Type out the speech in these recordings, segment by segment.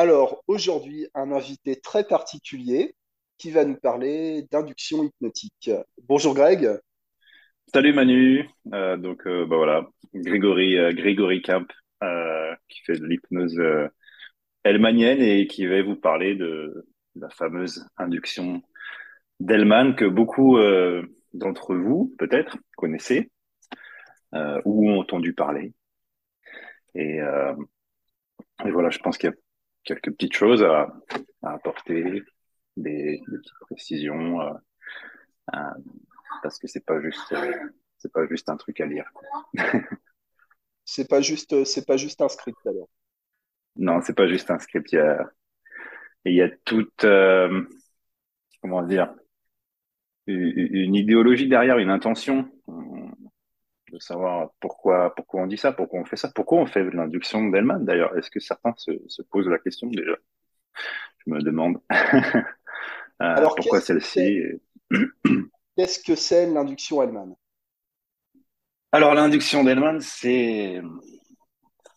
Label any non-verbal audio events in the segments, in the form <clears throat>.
Alors, aujourd'hui, un invité très particulier qui va nous parler d'induction hypnotique. Bonjour Greg. Salut Manu. Euh, donc, euh, bah voilà, Grégory, euh, Grégory Camp, euh, qui fait de l'hypnose helmanienne et qui va vous parler de la fameuse induction d'Hellman que beaucoup d'entre vous, peut-être, connaissez ou ont entendu parler. Et voilà, je pense qu'il y a quelques petites choses à, à apporter, des, des petites précisions, euh, euh, parce que c'est pas juste, euh, c'est pas juste un truc à lire. <laughs> C'est pas juste, c'est pas juste un script alors. Non, c'est pas juste un script. Il y a, il y a toute, comment dire, une une idéologie derrière, une intention de savoir pourquoi, pourquoi on dit ça, pourquoi on fait ça, pourquoi on fait de l'induction d'Hellman d'ailleurs. Est-ce que certains se, se posent la question déjà? Je me demande <laughs> Euh, Alors, pourquoi celle-ci. <clears throat> qu'est-ce que c'est l'induction Hellman? Alors, l'induction d'Hellman, c'est,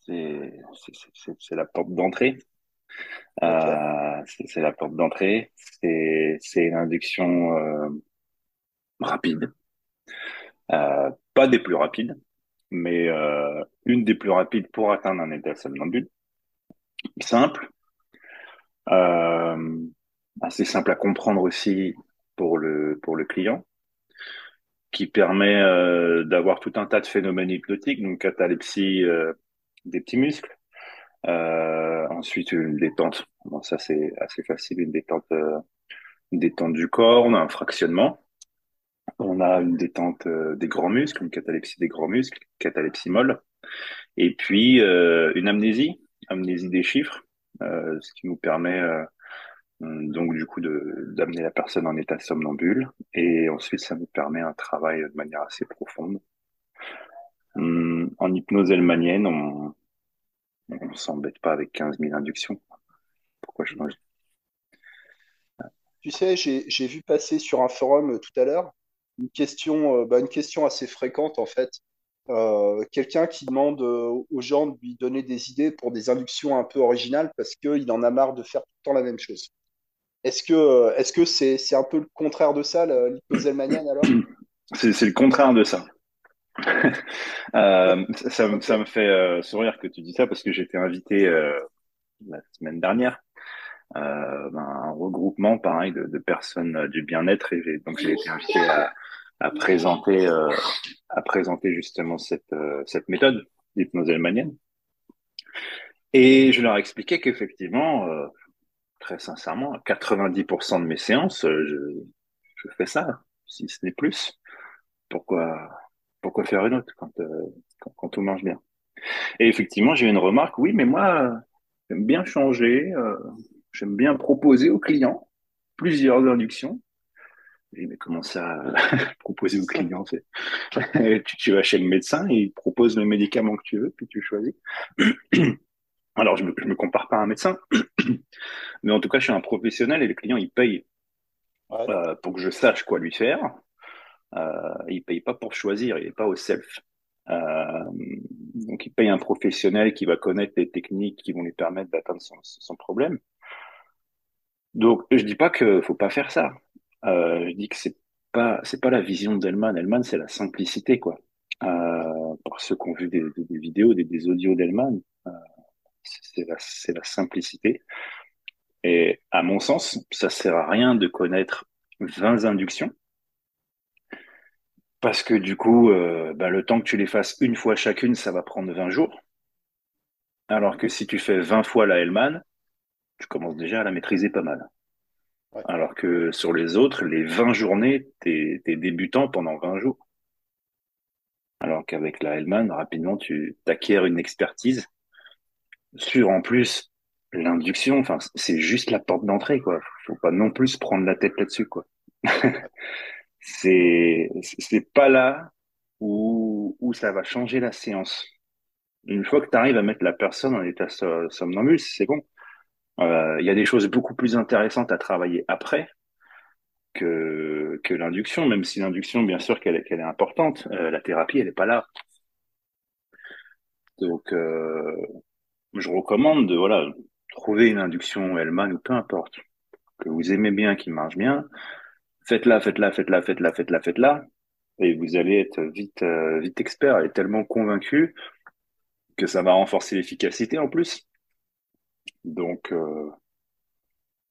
c'est, c'est, la porte d'entrée. Euh, c'est la porte d'entrée. C'est, c'est une induction euh, rapide. Euh, des plus rapides, mais euh, une des plus rapides pour atteindre un état somnambule. Simple, euh, assez simple à comprendre aussi pour le, client, qui permet euh, d'avoir tout un tas de phénomènes hypnotiques, donc catalepsie des petits muscles, ensuite une détente. Ça c'est assez facile, une détente, une détente du corps, un fractionnement. On a une détente euh, des grands muscles, une catalepsie des grands muscles, catalepsie molle, et puis euh, une amnésie, amnésie des chiffres, euh, ce qui nous permet donc du coup d'amener la personne en état somnambule, et ensuite ça nous permet un travail de manière assez profonde. Hum, En hypnose hellmanienne, on on s'embête pas avec 15 000 inductions. Pourquoi changer? Tu sais, j'ai, vu passer sur un forum tout à l'heure une question, euh, bah, une question assez fréquente en fait. Euh, quelqu'un qui demande euh, aux gens de lui donner des idées pour des inductions un peu originales parce qu'il en a marre de faire tout le temps la même chose. Est-ce que, c'est, un peu le contraire de ça, hellmanienne alors? C'est le contraire de ça. <laughs> Ça, me fait sourire que tu dis ça parce que été invité la semaine dernière euh, ben, un regroupement pareil de, de personnes euh, du bien-être. Et donc j'ai été invité à, à présenter euh, à présenter justement cette euh, cette méthode d'hypnose hellmanienne et je leur expliquais qu'effectivement euh, très sincèrement à 90% de mes séances euh, je, je fais ça si ce n'est plus. Pourquoi pourquoi faire une autre quand quand, quand tout marche bien? Et effectivement j'ai eu une remarque oui mais moi j'aime bien changer j'aime bien proposer aux clients plusieurs inductions Oui, mais comment ça, <laughs> proposer au client, c'est, <laughs> tu, tu vas chez le médecin, il propose le médicament que tu veux, puis tu choisis. <clears throat> Alors, je me, je me compare pas à un médecin, <clears throat> mais en tout cas, je suis un professionnel et le client, il paye Ouais. euh, pour que je sache quoi lui faire. Euh, il paye pas pour choisir, il est pas au self. Euh, donc, il paye un professionnel qui va connaître les techniques qui vont lui permettre d'atteindre son, son problème. Donc, je dis pas que faut pas faire ça. Euh, je dis que c'est pas, c'est pas la vision d'Hellman. Hellman, c'est la simplicité, quoi. Euh, pour ceux qui ont vu des, vidéos, des, audios d'Hellman, euh, c'est la, la simplicité. Et à mon sens, ça sert à rien de connaître 20 inductions, parce que du coup, euh, bah, le temps que tu les fasses une fois chacune, ça va prendre 20 jours. Alors que si tu fais 20 fois la Hellman, tu commences déjà à la maîtriser pas mal. Ouais. Alors que sur les autres, les 20 journées, t'es, t'es débutant pendant 20 jours. Alors qu'avec la Hellman, rapidement, tu t'acquiers une expertise sur, en plus, l'induction. Enfin, c'est juste la porte d'entrée, quoi. Faut pas non plus prendre la tête là-dessus, quoi. <laughs> C'est, c'est pas là où, où ça va changer la séance. Une fois que tu arrives à mettre la personne en état so- somnambule, c'est bon. Euh, Il y a des choses beaucoup plus intéressantes à travailler après que, l'induction, même si l'induction, bien sûr, qu'elle est, importante. Euh, la thérapie, elle n'est pas là. Donc, euh, je recommande de, voilà, trouvez une induction Hellman ou peu importe, que vous aimez bien, qui marche bien, faites-la, faites-la, faites-la, faites-la, faites-la, faites-la, et vous allez être vite, vite expert et tellement convaincu que ça va renforcer l'efficacité en plus. Donc, euh,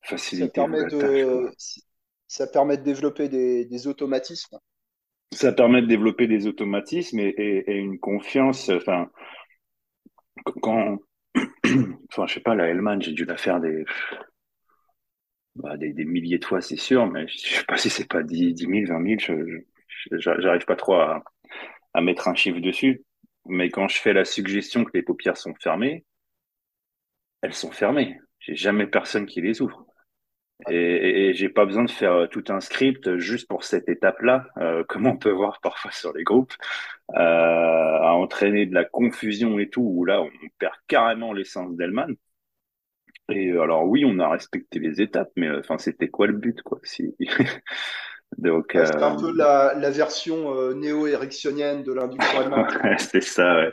faciliter Ça permet tâche, de, quoi. ça permet de développer des, des automatismes. Ça permet de développer des automatismes et, et- et une confiance. Enfin, quand, <coughs> enfin, je sais pas, la Hellman, j'ai dû la faire des, bah, des, des milliers de fois, c'est sûr, mais je sais pas si c'est pas dix dix mille vingt mille je, je- je- j'arrive pas trop à, à mettre un chiffre dessus. Mais quand je fais la suggestion que les paupières sont fermées, elles sont fermées. J'ai jamais personne qui les ouvre. Et, et, j'ai pas besoin de faire euh, tout un script juste pour cette étape-là, euh, comme on peut voir parfois sur les groupes, euh, à entraîner de la confusion et tout, où là on perd carrément l'essence d'Hellman. Et alors oui, on a respecté les étapes, mais enfin c'était quoi le but quoi. <laughs> Donc Ouais, c'est un euh, peu la, la version euh, néo-éricksonienne de l'induction <laughs> ouais, c'est ça, ouais.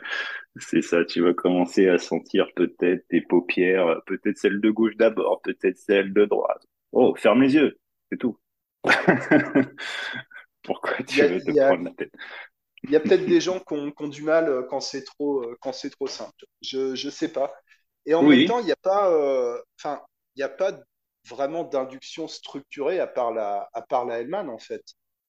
C'est ça. Tu vas commencer à sentir peut-être tes paupières, peut-être celle de gauche d'abord, peut-être celle de droite. Oh, ferme les yeux, c'est tout. <laughs> Pourquoi tu a, veux te a, prendre la tête? il y a peut-être des <laughs> gens qui ont, qui ont du mal euh, quand c'est trop, quand c'est trop simple. Je, je sais pas. Et en même temps, il n'y a pas, euh, enfin, il n'y a pas vraiment d'induction structurée à part la, à part la Hellman, en fait.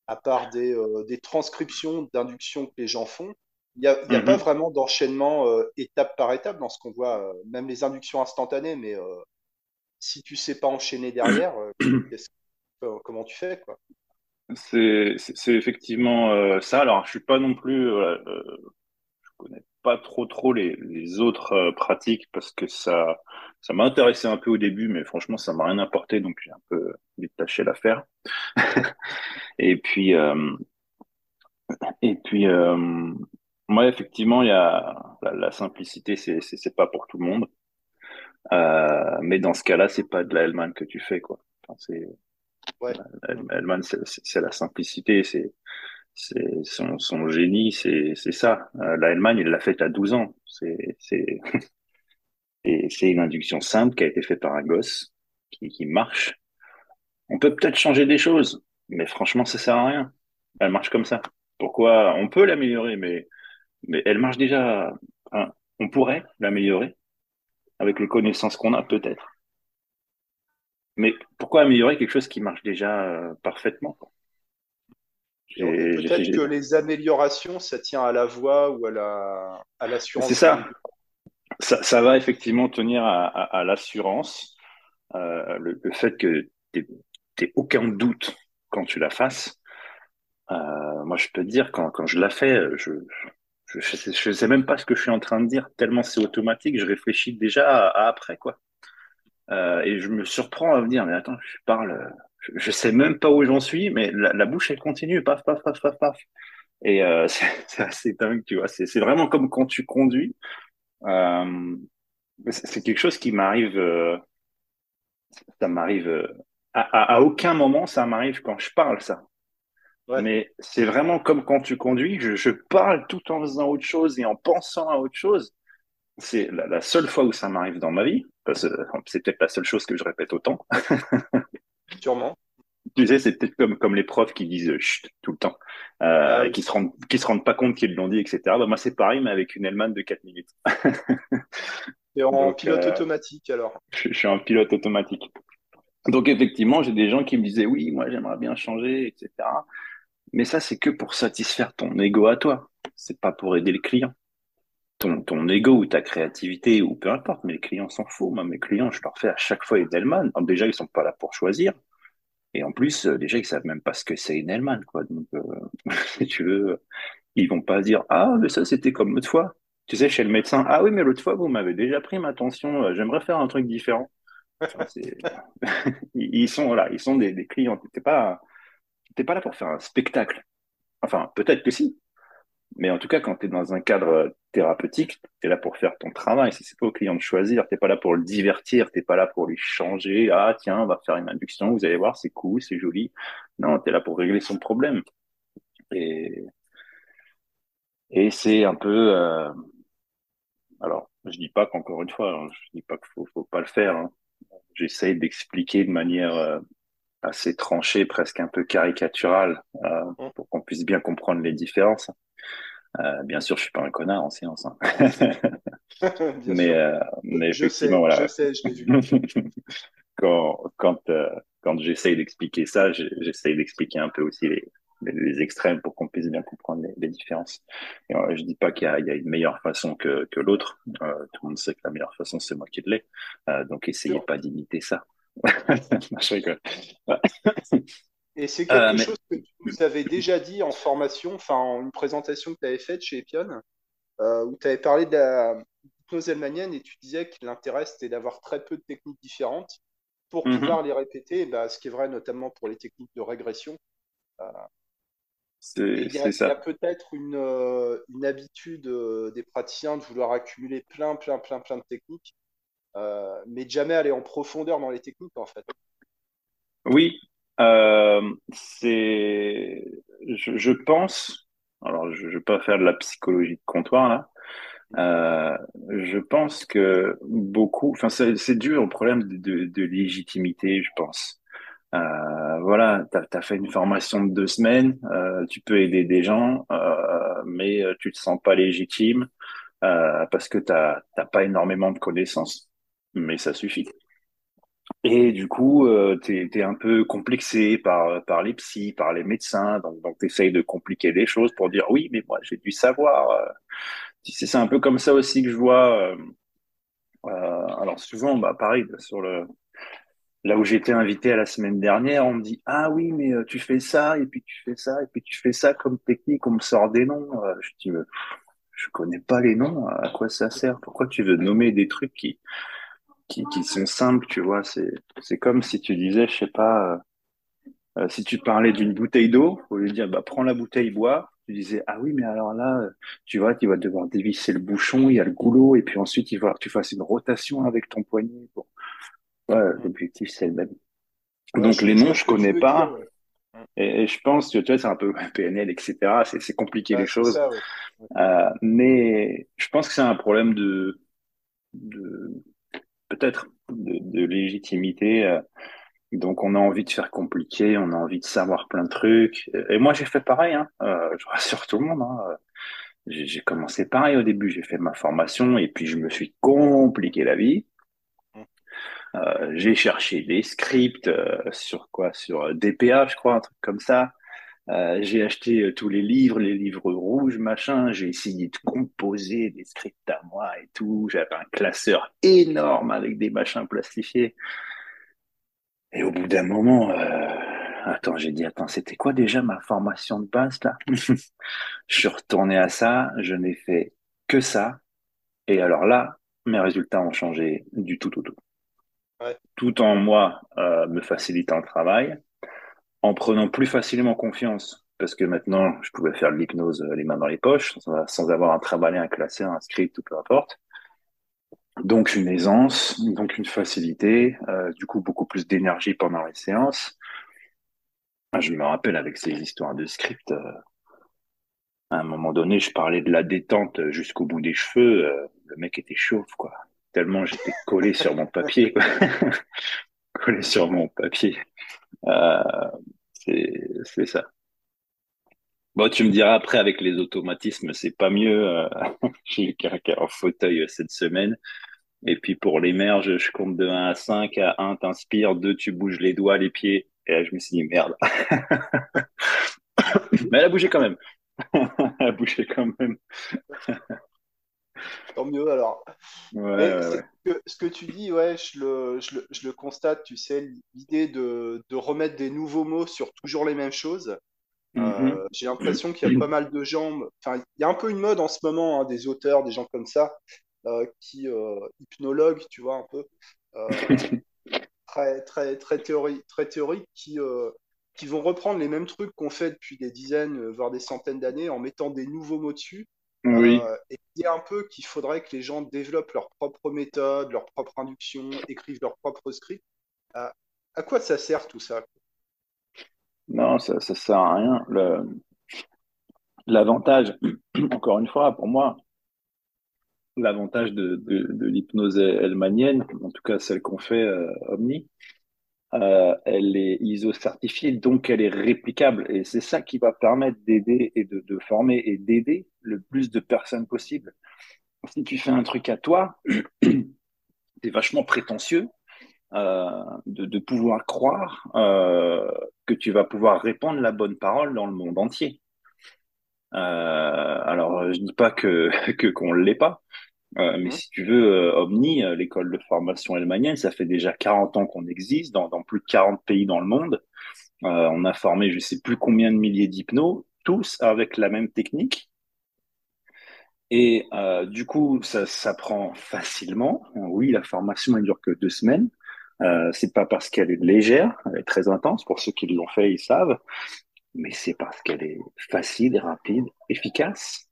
À part des, euh, des transcriptions d'induction que les gens font. Il n'y a, y a pas Mhm. vraiment d'enchaînement euh, étape par étape dans ce qu'on voit, euh, même les inductions instantanées, mais si tu sais pas enchaîner derrière, <coughs> comment tu fais, quoi? C'est, effectivement ça. Alors, je suis pas non plus, voilà, je connais pas trop trop les, les autres euh, pratiques parce que ça, ça m'a intéressé un peu au début, mais franchement, ça m'a rien apporté, donc j'ai un peu détaché l'affaire. <laughs> Et puis, euh, et puis, euh, moi, effectivement, il y a la, la simplicité, c'est c'est pas pour tout le monde. Euh, mais dans ce cas-là, c'est pas de la Hellman que tu fais, quoi. Enfin, c'est Ouais. C'est la simplicité, c'est c'est son, génie, c'est ça. Euh, la Hellman, il l'a faite à 12 ans. <laughs> C'est une induction simple qui a été faite par un gosse qui marche. On peut peut-être changer des choses, mais franchement, ça sert à rien. Elle marche comme ça. Pourquoi? On peut l'améliorer, mais elle marche déjà. On pourrait l'améliorer avec les connaissances qu'on a, peut-être. Mais pourquoi améliorer quelque chose qui marche déjà euh, parfaitement, Et, et J'ai- j'ai- peut-être que les améliorations, ça tient à la voix ou à la, à C'est l'assurance du, ça. ça. Ça va effectivement tenir à, à, à l'assurance, euh, le, le fait que tu n'aies aucun doute quand tu la fasses. Euh, moi, je peux te dire, quand, quand je la fais, je je, je sais, je sais même pas ce que je suis en train de dire, tellement c'est automatique, je réfléchis déjà à, à après, quoi. Euh, et je me surprends à me dire, mais attends, je parle, je, sais même pas où j'en suis, mais la, la bouche, elle continue, paf, paf, paf, paf, paf. Et euh, <laughs> c'est assez dingue, tu vois. C'est vraiment comme quand tu conduis. Euh, c'est quelque chose qui m'arrive, euh, ça m'arrive euh, à, à, à aucun moment, ça m'arrive quand je parle, ça. Ouais. Mais c'est vraiment comme quand tu conduis, je, je parle tout en faisant autre chose et en pensant à autre chose. C'est la, la seule fois où ça m'arrive dans ma vie, c'est peut-être la seule chose que je répète autant. <laughs> sûrement. Tu sais, c'est peut-être comme, comme les profs qui disent chut tout le temps, euh, Ah oui. qui se rendent, qui se rendent pas compte qu'ils l'ont dit, etc. Bah, moi, c'est pareil, mais avec une Hellman de 4 minutes. <laughs> Et en Donc, pilote euh, automatique, alors? je, je suis un pilote automatique. Donc, effectivement, j'ai des gens qui me disaient, oui, moi, j'aimerais bien changer, etc. Mais ça, c'est que pour satisfaire ton ego à toi. C'est pas pour aider le client. Ton, ton ego ou ta créativité ou peu importe, les clients s'en foutent. Moi, mes clients, je leur fais à chaque fois une Hellman. Alors, déjà, ils sont pas là pour choisir. Et en plus, euh, déjà, ils savent même pas ce que c'est une Hellman, quoi. Donc, euh, <laughs> si tu veux, ils vont pas dire, ah, mais ça, c'était comme l'autre fois. Tu sais, chez le médecin, ah oui, mais l'autre fois, vous m'avez déjà pris ma tension, euh, j'aimerais faire un truc différent. <laughs> Ils sont, voilà, ils sont des, des clients. T'es pas, pas là pour faire un spectacle. Enfin, peut-être que si. Mais en tout cas, quand tu es dans un cadre thérapeutique, tu es là pour faire ton travail. Si c'est pas au client de choisir, t'es pas là pour le divertir, t'es pas là pour lui changer. Ah, tiens, on va faire une induction, vous allez voir, c'est cool, c'est joli. Non, tu es là pour régler son problème. Et, et c'est un peu, euh, alors, je dis pas qu'encore une fois, hein, je dis pas qu'il faut, faut pas le faire. Hein. J'essaye d'expliquer de manière euh, assez tranchée, presque un peu caricaturale, euh, Hum, pour qu'on puisse bien comprendre les différences. Euh, bien sûr, je suis pas un connard en science, hein. <laughs> Mais, euh, mais Je effectivement, sais, je sais, je vu. <laughs> quand quand euh, quand j'essaye d'expliquer ça, j'essaye d'expliquer un peu aussi les, les, les extrêmes pour qu'on puisse bien comprendre les, les différences. Et, je dis pas qu'il y a, il y a une meilleure façon que, que l'autre. Tout le monde sait que la meilleure façon, c'est moi qui l'ai. Donc, essayez pas d'imiter ça. <laughs> Je rigole. Et c'est Euh, quelque mais chose que tu nous avais déjà dit en formation, enfin en une présentation que tu avais faite chez Epion, euh, où tu avais parlé de la hypnose hellmanienne et tu disais que l'intérêt c'était d'avoir très peu de techniques différentes pour mhm, pouvoir les répéter, bah, ce qui est vrai notamment pour les techniques de régression. Euh, il y a, peut-être une, euh, une habitude euh, des praticiens de vouloir accumuler plein, plein, plein, plein de techniques, euh, mais de jamais aller en profondeur dans les techniques en fait. Oui, euh, c'est. Je, je pense. Alors, je ne vais pas faire de la psychologie de comptoir là. Euh, je pense que beaucoup, enfin, c'est dû au problème de, de, de légitimité, je pense. Euh, voilà, t'as, t'as fait une formation de deux semaines, euh, tu peux aider des gens, euh, mais euh, tu te sens pas légitime parce que t'as, t'as pas énormément de connaissances. Mais ça suffit. Et du coup, euh, t'es, t'es un peu complexé par, par les psys, par les médecins, donc, donc t'essayes de compliquer les choses pour dire oui, mais moi j'ai du savoir. euh. Tu C'est un peu comme ça aussi que je vois. euh, alors souvent, bah pareil, sur le là où j'étais invité à la semaine dernière, on me dit ah oui, mais tu fais ça et puis tu fais ça et puis tu fais ça comme technique, on me sort des noms. Je dis je connais pas les noms, à quoi ça sert? Pourquoi tu veux nommer des trucs qui qui, qui sont simples, tu vois? C'est c'est comme si tu disais, je sais pas. euh, Euh, si tu parlais d'une bouteille d'eau, au lieu de dire bah, prends la bouteille, bois, tu disais ah oui, mais alors là, euh, tu vois, tu vas devoir dévisser le bouchon, il y a le goulot, et puis ensuite il va falloir que tu fasses une rotation avec ton poignet. Bon, ouais, l'objectif c'est le même. Ouais, Donc les noms, je connais dire. pas, Ouais, et, je pense que tu vois, c'est un peu PNL, etc. C'est compliqué les Ouais, choses, ça, ouais. Ouais. Euh, mais je pense que c'est un problème de, de peut-être de, de légitimité. euh, Donc, on a envie de faire compliqué, on a envie de savoir plein de trucs. Et moi, j'ai fait pareil, hein. Euh, je rassure tout le monde, hein. J'ai j'ai commencé pareil au début, j'ai fait ma formation et puis je me suis compliqué la vie. Mm. Euh, j'ai cherché des scripts euh, sur quoi? Sur DPA, je crois, un truc comme ça. Euh, j'ai acheté euh, tous les livres, les livres rouges, machin. J'ai essayé de composer des scripts à moi et tout. J'avais un classeur énorme avec des machins plastifiés. Et au bout d'un moment, euh, attends, j'ai dit, attends, c'était quoi déjà ma formation de base là? <laughs> Je suis retourné à ça, je n'ai fait que ça. Et alors là, mes résultats ont changé du tout au tout. Ouais. Tout en moi euh, me facilitant le travail, en prenant plus facilement confiance, parce que maintenant, je pouvais faire de l'hypnose euh, les mains dans les poches, sans, avoir un travail, un classeur, un script, ou peu importe. Donc une aisance, donc une facilité, euh, du coup beaucoup plus d'énergie pendant les séances. Je me rappelle avec ces histoires de script, euh, à un moment donné, je parlais de la détente jusqu'au bout des cheveux. le mec était chauve, quoi. Tellement j'étais collé sur mon papier. <laughs> Collé sur mon papier. Euh, c'est, ça. Bon, tu me diras après, avec les automatismes, c'est pas mieux. euh, <laughs> J'ai eu quelqu'un en fauteuil euh, cette semaine. Et puis pour les merges, je compte de un à 5. À un, t'inspires. 2, tu bouges les doigts, les pieds. Et là, je me suis dit, merde. <laughs> Mais elle a bougé quand même. <laughs> Elle a bougé quand même. Tant mieux alors. Ouais, ouais, que, ce que tu dis, ouais, je le, je le, je le constate, tu sais, l'idée de, de remettre des nouveaux mots sur toujours les mêmes choses. Euh, j'ai l'impression qu'il y a pas mal de gens, enfin, il y a un peu une mode en ce moment, hein, des auteurs, des gens comme ça, euh, qui, euh, hypnologues, tu vois, un peu, <laughs> euh, très, très, très, théorie, très théoriques, qui, qui vont reprendre les mêmes trucs qu'on fait depuis des dizaines, voire des centaines d'années, en mettant des nouveaux mots dessus. Oui. Euh, et il y a un peu qu'il faudrait que les gens développent leur propre méthode, leur propre induction, écrivent leur propre script. À, à quoi ça sert tout ça? Non, ça, ça sert à rien. L'avantage, <clears throat> encore une fois, pour moi, l'avantage de, de, l'hypnose helmanienne, en tout cas celle qu'on fait euh, Omni, euh, elle est ISO certifiée, donc elle est réplicable. Et c'est ça qui va permettre d'aider et de, former et d'aider le plus de personnes possible. Si tu fais un truc à toi, <clears throat> c'est vachement prétentieux euh, de, pouvoir croire euh, que tu vas pouvoir répandre la bonne parole dans le monde entier. Alors, je dis pas que <laughs> qu'on l'est pas, euh, mais mmh. si tu veux, euh, Omni, euh, l'école de formation helmanienne, ça fait déjà 40 ans qu'on existe dans, dans, plus de 40 pays dans le monde. on a formé je sais plus combien de milliers d'hypnos, tous avec la même technique. Et du coup, ça s'apprend facilement. Oui, la formation elle dure que deux semaines. C'est pas parce qu'elle est légère, elle est très intense. Pour ceux qui l'ont fait, ils savent. Mais c'est parce qu'elle est facile, rapide, efficace.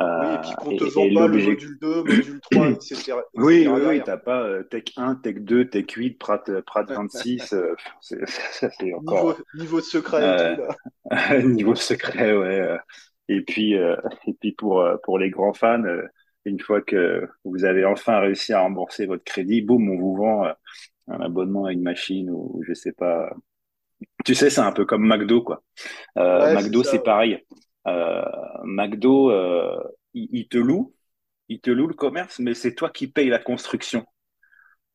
Euh, oui, et puis qu'on te vend pas le module 2, module 3, <coughs> etc. Oui, oui, oui, t'as pas euh, Tech 1, Tech 2, Tech 8, Prat, euh, Prat <laughs> 26, euh, c'est <laughs> encore... Niveau, niveau secret et tout, là. <laughs> niveau secret, ouais. Et puis, et puis pour, pour les grands fans, une fois que vous avez enfin réussi à rembourser votre crédit, boum, on vous vend un abonnement à une machine ou je sais pas. Tu sais, c'est un peu comme McDo, quoi. Euh, McDo, c'est pareil. Euh, McDo, euh, il, te loue, il te loue le commerce, mais c'est toi qui payes la construction.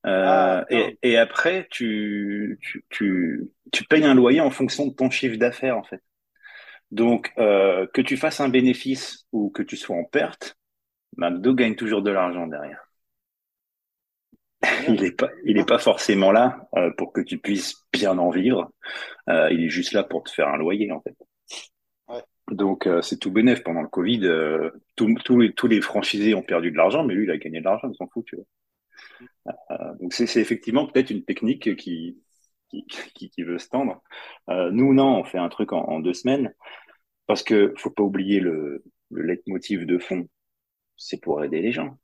Euh, ah, et, et, après, tu, tu, tu, tu, payes un loyer en fonction de ton chiffre d'affaires, en fait. Donc, euh, que tu fasses un bénéfice ou que tu sois en perte, McDo gagne toujours de l'argent derrière. <laughs> il n'est pas, il est pas forcément là euh, pour que tu puisses bien en vivre. Euh, il est juste là pour te faire un loyer, en fait. Donc euh, c'est tout bénéf. Pendant le Covid, euh, tous les, tous les franchisés ont perdu de l'argent, mais lui, il a gagné de l'argent, il s'en fout, tu vois. Euh, donc c'est effectivement peut-être une technique qui, qui, qui, veut se tendre. nous, non, on fait un truc en, deux semaines, parce que faut pas oublier le, le leitmotiv de fond, c'est pour aider les gens.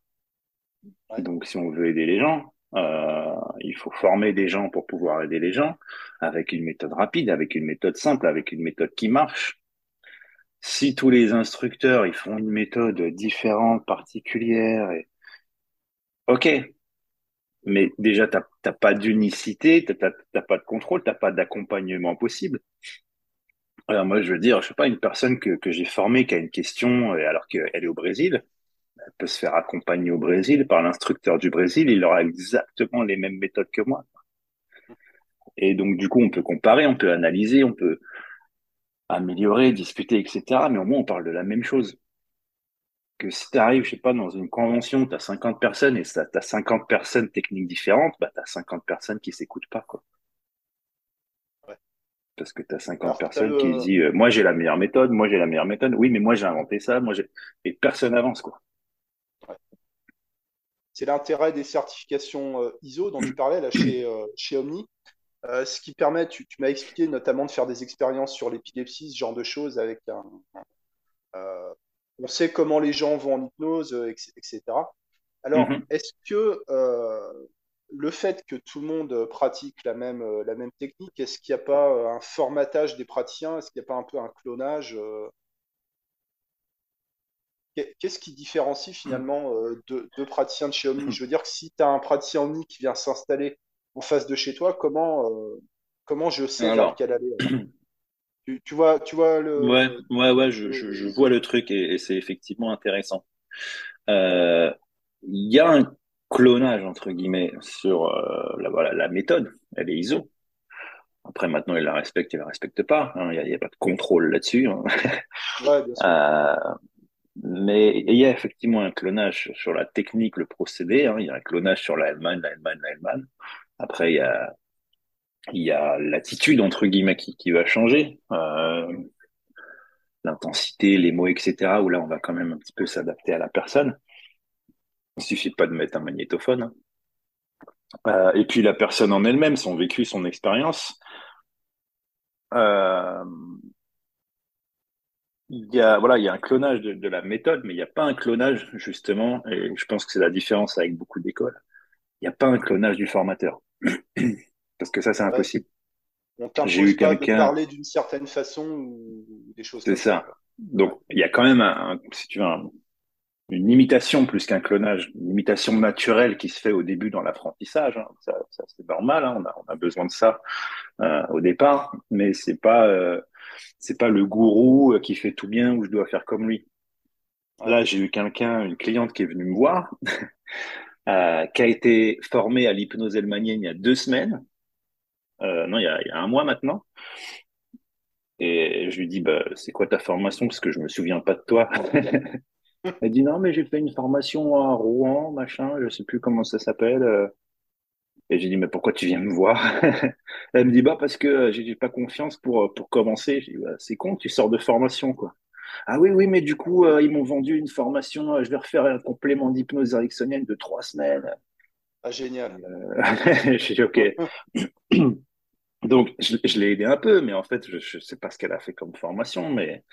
Donc si on veut aider les gens, euh, il faut former des gens pour pouvoir aider les gens avec une méthode rapide, avec une méthode simple, avec une méthode qui marche si tous les instructeurs ils font une méthode différente, particulière, et... ok, mais déjà t'as pas d'unicité, t'as pas de contrôle, t'as pas d'accompagnement possible. Alors moi je veux dire, je sais pas, une personne que, que j'ai formée qui a une question alors qu'elle est au Brésil, elle peut se faire accompagner au Brésil par l'instructeur du Brésil, il aura exactement les mêmes méthodes que moi. Et donc du coup on peut comparer, on peut analyser, on peut améliorer, discuter, etc. Mais au moins, on parle de la même chose. Que si tu arrives, je sais pas, dans une convention, tu as 50 personnes et tu as 50 personnes techniques différentes, bah, tu as 50 personnes qui s'écoutent pas. Quoi. Parce que tu as 50 personnes qui disent euh, Moi, j'ai la meilleure méthode, moi, j'ai la meilleure méthode. Oui, mais moi, j'ai inventé ça, moi, j'ai. Et personne avance, quoi. C'est l'intérêt des certifications euh, ISO dont tu parlais là chez, euh, chez Omni. Euh, ce qui permet, tu, m'as expliqué notamment de faire des expériences sur l'épilepsie, ce genre de choses avec un. Euh, on sait comment les gens vont en hypnose, etc. Alors, mm-hmm. est-ce que euh, le fait que tout le monde pratique la même, la même technique, est-ce qu'il n'y a pas un formatage des praticiens? Est-ce qu'il n'y a pas un peu un clonage Qu'est-ce qui différencie finalement deux, praticiens de chez Omni? <clears throat> Je veux dire que si tu as un praticien Omni qui vient s'installer en face de chez toi, comment, euh, comment je sais Alors... vers aller <clears throat> tu, tu, vois, tu vois le. Ouais, ouais, ouais, je, je, je vois le truc et, c'est effectivement intéressant. Euh, il y a un clonage entre guillemets sur euh, la, voilà, la méthode, elle est ISO. Après, maintenant, il la respecte, il la respecte pas. Hein. Il n'y a, a, pas de contrôle là-dessus. Hein. Ouais. Euh, mais il y a effectivement un clonage sur la technique, le procédé. Hein. Il y a un clonage sur la Allemagne, la Allemagne, la Allemagne. Après, il y a, l'attitude, entre guillemets, qui, qui va changer. Euh, l'intensité, les mots, etc. Où là, on va quand même un petit peu s'adapter à la personne. Il suffit pas de mettre un magnétophone. Hein. Euh, et puis la personne en elle-même, son vécu, son expérience. Euh, il y a voilà, il y a un clonage de, de la méthode, mais il n'y a pas un clonage justement, et je pense que c'est la différence avec beaucoup d'écoles. Il n'y a pas un clonage du formateur. Parce que ça, c'est impossible. J'ai eu quelqu'un. parler d'une certaine façon ou des choses C'est ça. Donc, il y a quand même un, si tu veux, une imitation plus qu'un clonage, une imitation naturelle qui se fait au début dans l'apprentissage. Hein. Ça, ça c'est normal, hein. on, a, on, a, besoin de ça euh, au départ, mais c'est pas euh, c'est pas le gourou qui fait tout bien ou je dois faire comme lui. Là, j'ai eu quelqu'un, une cliente qui est venue me voir, euh, qui a été formée à l'hypnose elmanienne il y a deux semaines, euh, non, il y, a, il y a un mois maintenant. Et je lui dis, bah, c'est quoi ta formation? Parce que je me souviens pas de toi. <laughs> Elle dit non, mais j'ai fait une formation à Rouen, machin, je sais plus comment ça s'appelle. Et j'ai dit, mais pourquoi tu viens me voir? <laughs> Elle me dit, bah parce que j'ai pas confiance pour, pour commencer. J'ai dit, bah, c'est con, tu sors de formation, quoi. Ah oui, oui, mais du coup, euh, ils m'ont vendu une formation, euh, je vais refaire un complément d'hypnose ericksonienne de trois semaines. Ah, génial. Euh, j'ai dit, ok. Donc, je, je l'ai aidé un peu, mais en fait, je ne sais pas ce qu'elle a fait comme formation, mais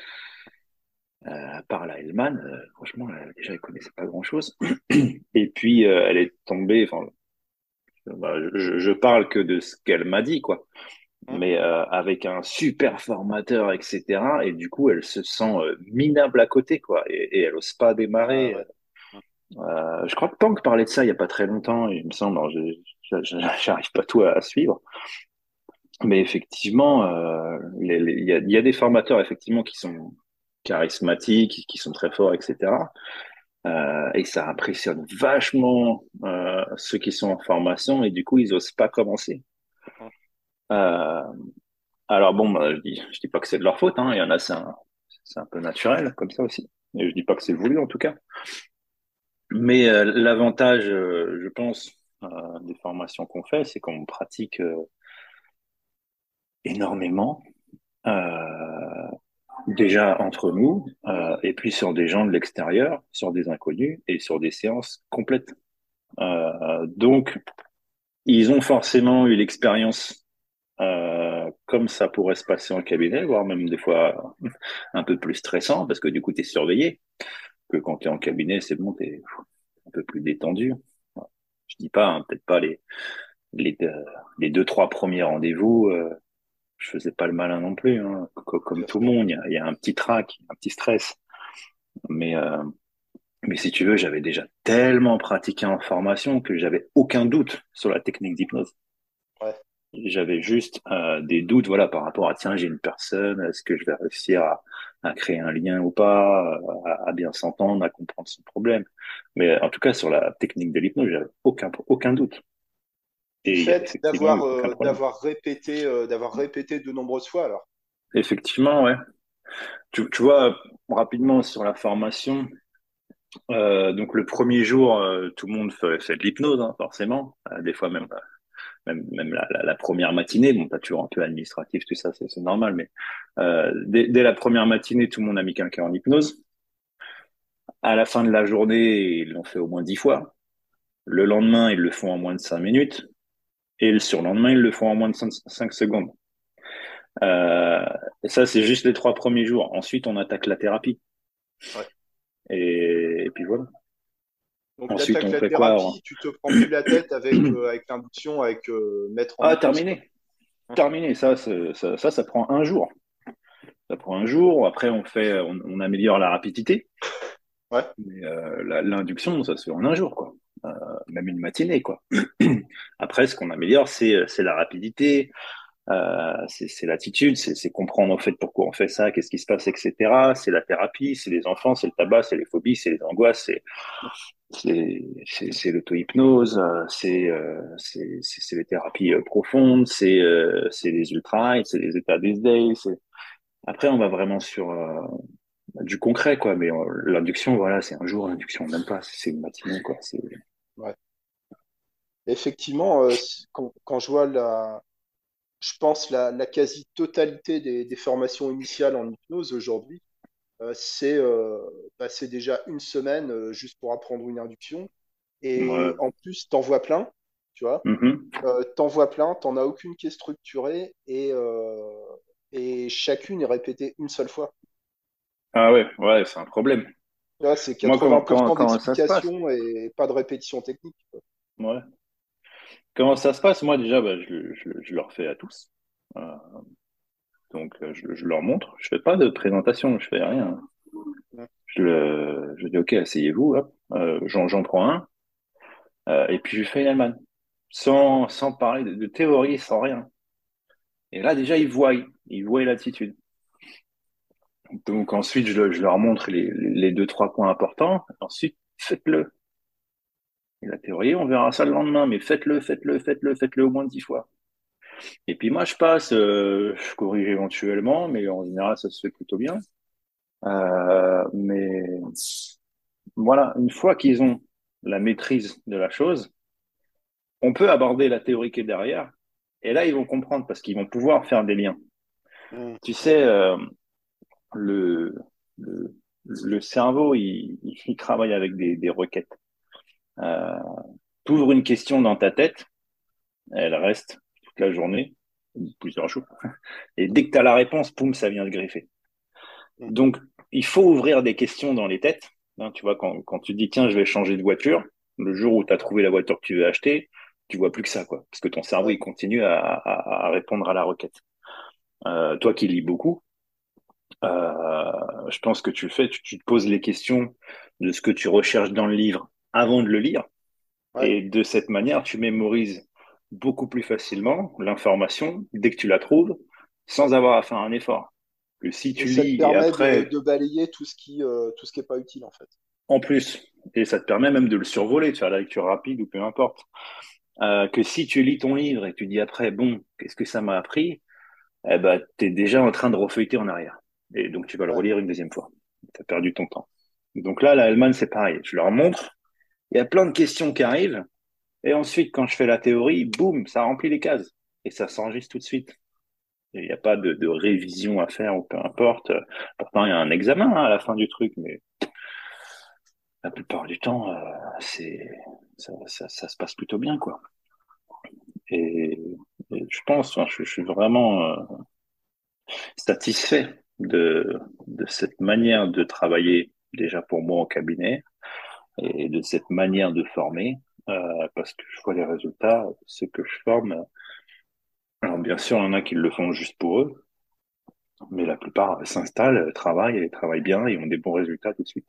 euh, par la Hellman, franchement, déjà, elle connaissait pas grand-chose. <clears throat> Et puis, elle est tombée, enfin, bah, je, je, parle que de ce qu'elle m'a dit, quoi. Mmh. Mais euh, avec un super formateur, etc. Et du coup, elle se sent minable à côté, quoi. Et, et elle ose pas démarrer. Ah ouais. je crois que Tank parlait de ça il y a pas très longtemps, il me semble. <laughs> J'arrive pas tout à, à suivre. Mais effectivement, il y, a, y, a, des formateurs effectivement qui sont charismatiques, qui sont très forts, etc. Euh, et ça impressionne vachement euh, ceux qui sont en formation et du coup ils osent pas commencer. Euh, alors bon, bah, je dis, je dis pas que c'est de leur faute. Hein. Il y en a, c'est un, un peu naturel comme ça aussi. Et je dis pas que c'est voulu en tout cas. Mais euh, l'avantage, euh, je pense, des formations qu'on fait, c'est qu'on pratique énormément. Euh, déjà entre nous, euh, et puis sur des gens de l'extérieur, sur des inconnus, et sur des séances complètes. Euh, donc, ils ont forcément eu l'expérience euh, comme ça pourrait se passer en cabinet, voire même des fois un peu plus stressant, parce que du coup, tu es surveillé, que quand tu es en cabinet, c'est bon, tu es un peu plus détendu. Je dis pas, hein, peut-être pas les, les, deux, trois premiers rendez-vous, euh, je faisais pas le malin non plus, hein. comme tout le monde. Il y, y, a, un petit trac, un petit stress. Mais, euh, mais si tu veux, j'avais déjà tellement pratiqué en formation que j'avais aucun doute sur la technique d'hypnose. J'avais juste euh, des doutes, voilà, par rapport à tiens, j'ai une personne, est-ce que je vais réussir à, à créer un lien ou pas, à, à bien s'entendre, à comprendre son problème. Mais en tout cas, sur la technique de l'hypnose, j'avais aucun aucun doute. Et fait d'avoir euh, d'avoir répété euh, d'avoir répété de nombreuses fois alors. Effectivement, ouais. Tu, tu vois rapidement sur la formation. Euh, donc le premier jour, euh, tout le monde fait, fait de l'hypnose, hein, forcément. Euh, des fois même même, même la, la, la, première matinée. Bon, pas toujours un peu administratif, tout ça, c'est normal, mais dès, dès, la première matinée, tout le monde a mis quelqu'un en hypnose. À la fin de la journée, ils l'ont fait au moins dix fois. Le lendemain, ils le font en moins de cinq minutes. Et le surlendemain, ils le font en moins de 5 secondes. Euh, et ça, c'est juste les trois premiers jours. Ensuite, on attaque la thérapie. Ouais. Et, et, puis voilà. Donc, Ensuite, on la fait thérapie, quoi Tu te prends plus la tête avec, <clears throat> euh, avec l'induction, avec euh, mettre en. Ah, terminé. Terminé. Ça, ça, ça, ça, prend un jour. Ça prend un jour. Après, on fait, on, on améliore la rapidité. Ouais. Mais euh, l'induction, ça se fait en un jour, quoi. Même une matinée, quoi. <clears throat> Après, ce qu'on améliore, c'est la rapidité, euh, c'est l'attitude, c'est comprendre en fait pourquoi on fait ça, qu'est-ce qui se passe, etc. C'est la thérapie, c'est les enfants, c'est le tabac, c'est les phobies, c'est les angoisses, c'est l'auto-hypnose, c'est euh, c'est les thérapies euh, profondes, c'est euh, les ultra c'est les états des days. Après, on va vraiment sur euh, du concret, quoi. Mais l'induction, voilà, c'est un jour, l'induction, même pas, c'est une matinée, quoi. Ouais. Effectivement, euh, quand, quand, je vois la, je pense la, la quasi-totalité des, des, formations initiales en hypnose aujourd'hui, euh, c'est euh, bah, déjà une semaine euh, juste pour apprendre une induction. Et ouais. en plus, t'en vois plein, tu vois. Mm -hmm. t'en vois plein, t'en as aucune qui est structurée et, et chacune est répétée une seule fois. Ah ouais, ouais, c'est un problème. C'est 80% d'explication et pas de répétition technique. Quoi. Ouais. Comment ça se passe? Moi, déjà, bah, je, je, je, leur fais à tous. Euh, donc, je, je, leur montre. Je fais pas de présentation, je fais rien. Je, dis, OK, asseyez-vous, euh, j'en prends un. Euh, et puis, je fais une Allemagne. Sans, sans parler de, théorie, sans rien. Et là, déjà, ils voient, ils voient l'attitude. Donc, ensuite, je, leur montre les, deux, trois points importants. Ensuite, faites-le. Et la théorie, on verra ça le lendemain, mais faites-le, faites-le, faites-le, faites-le au moins dix fois. Et puis moi, je passe, euh, je corrige éventuellement, mais en général, ça se fait plutôt bien. Euh, mais voilà, une fois qu'ils ont la maîtrise de la chose, on peut aborder la théorie qui est derrière, et là, ils vont comprendre parce qu'ils vont pouvoir faire des liens. Mm. Tu sais, euh, le, le, le, cerveau, il, il, travaille avec des, des requêtes. Euh, tu ouvres une question dans ta tête, elle reste toute la journée, plusieurs jours, <laughs> et dès que tu as la réponse, poum, ça vient se greffer. Mm. Donc, il faut ouvrir des questions dans les têtes. Hein, tu vois, quand, quand tu dis, tiens, je vais changer de voiture, le jour où tu as trouvé la voiture que tu veux acheter, tu vois plus que ça, quoi. Parce que ton cerveau, il continue à, à, répondre à la requête. Euh, toi qui lis beaucoup, euh, je pense que tu le fais, tu, tu, te poses les questions de ce que tu recherches dans le livre avant de le lire. Et de cette manière, tu mémorises beaucoup plus facilement l'information dès que tu la trouves, sans avoir à faire un effort que si tu lis et après de, balayer tout ce qui euh, tout ce qui est pas utile en fait. En plus, et ça te permet même de le survoler, de faire la lecture rapide ou peu importe. Euh, que si tu lis ton livre et que tu dis après bon, qu'est-ce que ça m'a appris, eh ben tu es déjà en train de refeuilleter en arrière. Et donc tu vas le relire une deuxième fois. Tu as perdu ton temps. Donc là, la Allemagne, c'est pareil. Je leur montre, il y a plein de questions qui arrivent, et ensuite, quand je fais la théorie, boum, ça remplit les cases. Et ça s'enregistre tout de suite. Il n'y a pas de, révision à faire ou peu importe. Pourtant, il y a un examen hein, à la fin du truc, mais la plupart du temps, euh, c'est ça, se passe plutôt bien, quoi. Et, je pense, je, suis vraiment euh, satisfait de, de cette manière de travailler déjà pour moi au cabinet et de cette manière de former euh, parce que je vois les résultats, ceux que je forme alors bien sûr, il y en a qui le font juste pour eux, mais la plupart s'installent, travaillent et travaillent bien et ont des bons résultats tout de suite.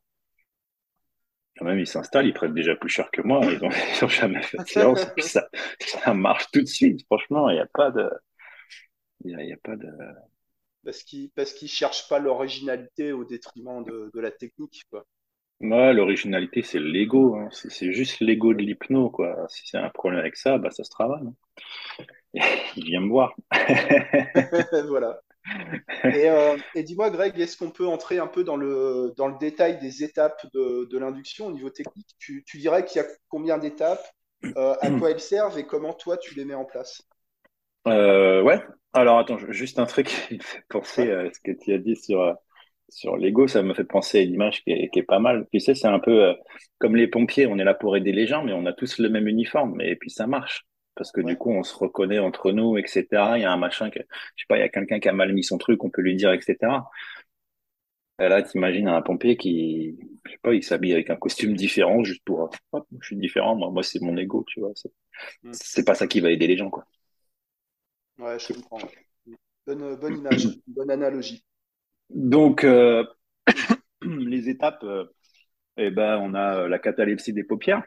Quand même, ils s'installent, ils prennent déjà plus cher que moi, ils n'ont jamais fait de <laughs> séance, ça, ça, marche tout de suite. Franchement, il n'y a pas de, il y a, pas de. Parce qu'ils parce qu'ils cherchent pas l'originalité au détriment de, de la technique, quoi. Ouais, l'originalité, c'est l'ego. Hein. C'est juste l'ego de l'hypno, quoi. Si c'est un problème avec ça, bah, ça se travaille. Hein. <laughs> Il vient me voir. <laughs> voilà. Et, euh, et dis-moi, Greg, est-ce qu'on peut entrer un peu dans le, dans le détail des étapes de, de l'induction au niveau technique? Tu, tu, dirais qu'il y a combien d'étapes, euh, à quoi elles servent et comment toi tu les mets en place? Euh, Ouais. Alors attends, juste un truc qui me fait penser à ce que tu as dit sur, sur l'ego, ça me fait penser à une image qui est, qui est pas mal. Tu sais, c'est un peu euh, comme les pompiers, on est là pour aider les gens, mais on a tous le même uniforme, et puis ça marche parce que du coup, on se reconnaît entre nous, etc. Il y a un machin, que, je sais pas, il y a quelqu'un qui a mal mis son truc, on peut lui dire, etc. Et là, t'imagines un pompier qui, je sais pas, il s'habille avec un costume différent juste pour, hop, je suis différent, moi, moi c'est mon ego, tu vois. C'est mm. pas ça qui va aider les gens, quoi. Ouais, je comprends. Bonne, bonne image, <clears throat> bonne analogie. Donc, euh, <coughs> les étapes, euh, eh ben, on a la catalepsie des paupières,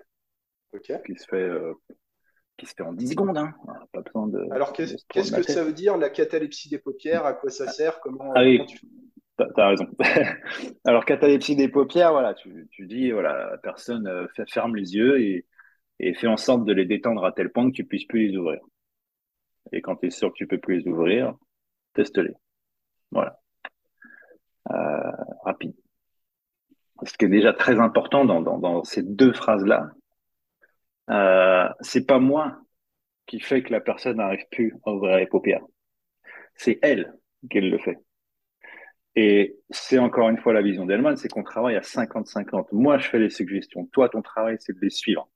qui se fait euh, qui se fait en 10 secondes. Hein. Pas besoin de. Alors, qu'est-ce que ça veut dire la catalepsie des paupières? À quoi ça sert? Comment, ah, oui. T'as raison. <laughs> Alors, catalepsie des paupières, voilà, tu, tu dis, voilà, la personne euh, ferme les yeux et, et fait en sorte de les détendre à tel point que tu puisses plus les ouvrir. Et quand tu es sûr que tu peux plus les ouvrir, teste-les. Voilà. Euh, rapide. Ce qui est déjà très important dans, ces deux phrases-là, euh, c'est pas moi qui fait que la personne n'arrive plus à ouvrir les paupières. C'est elle qui le fait. Et c'est encore une fois la vision d'Elman, c'est qu'on travaille à 50-50. Moi, je fais les suggestions. Toi, ton travail, c'est de les suivre.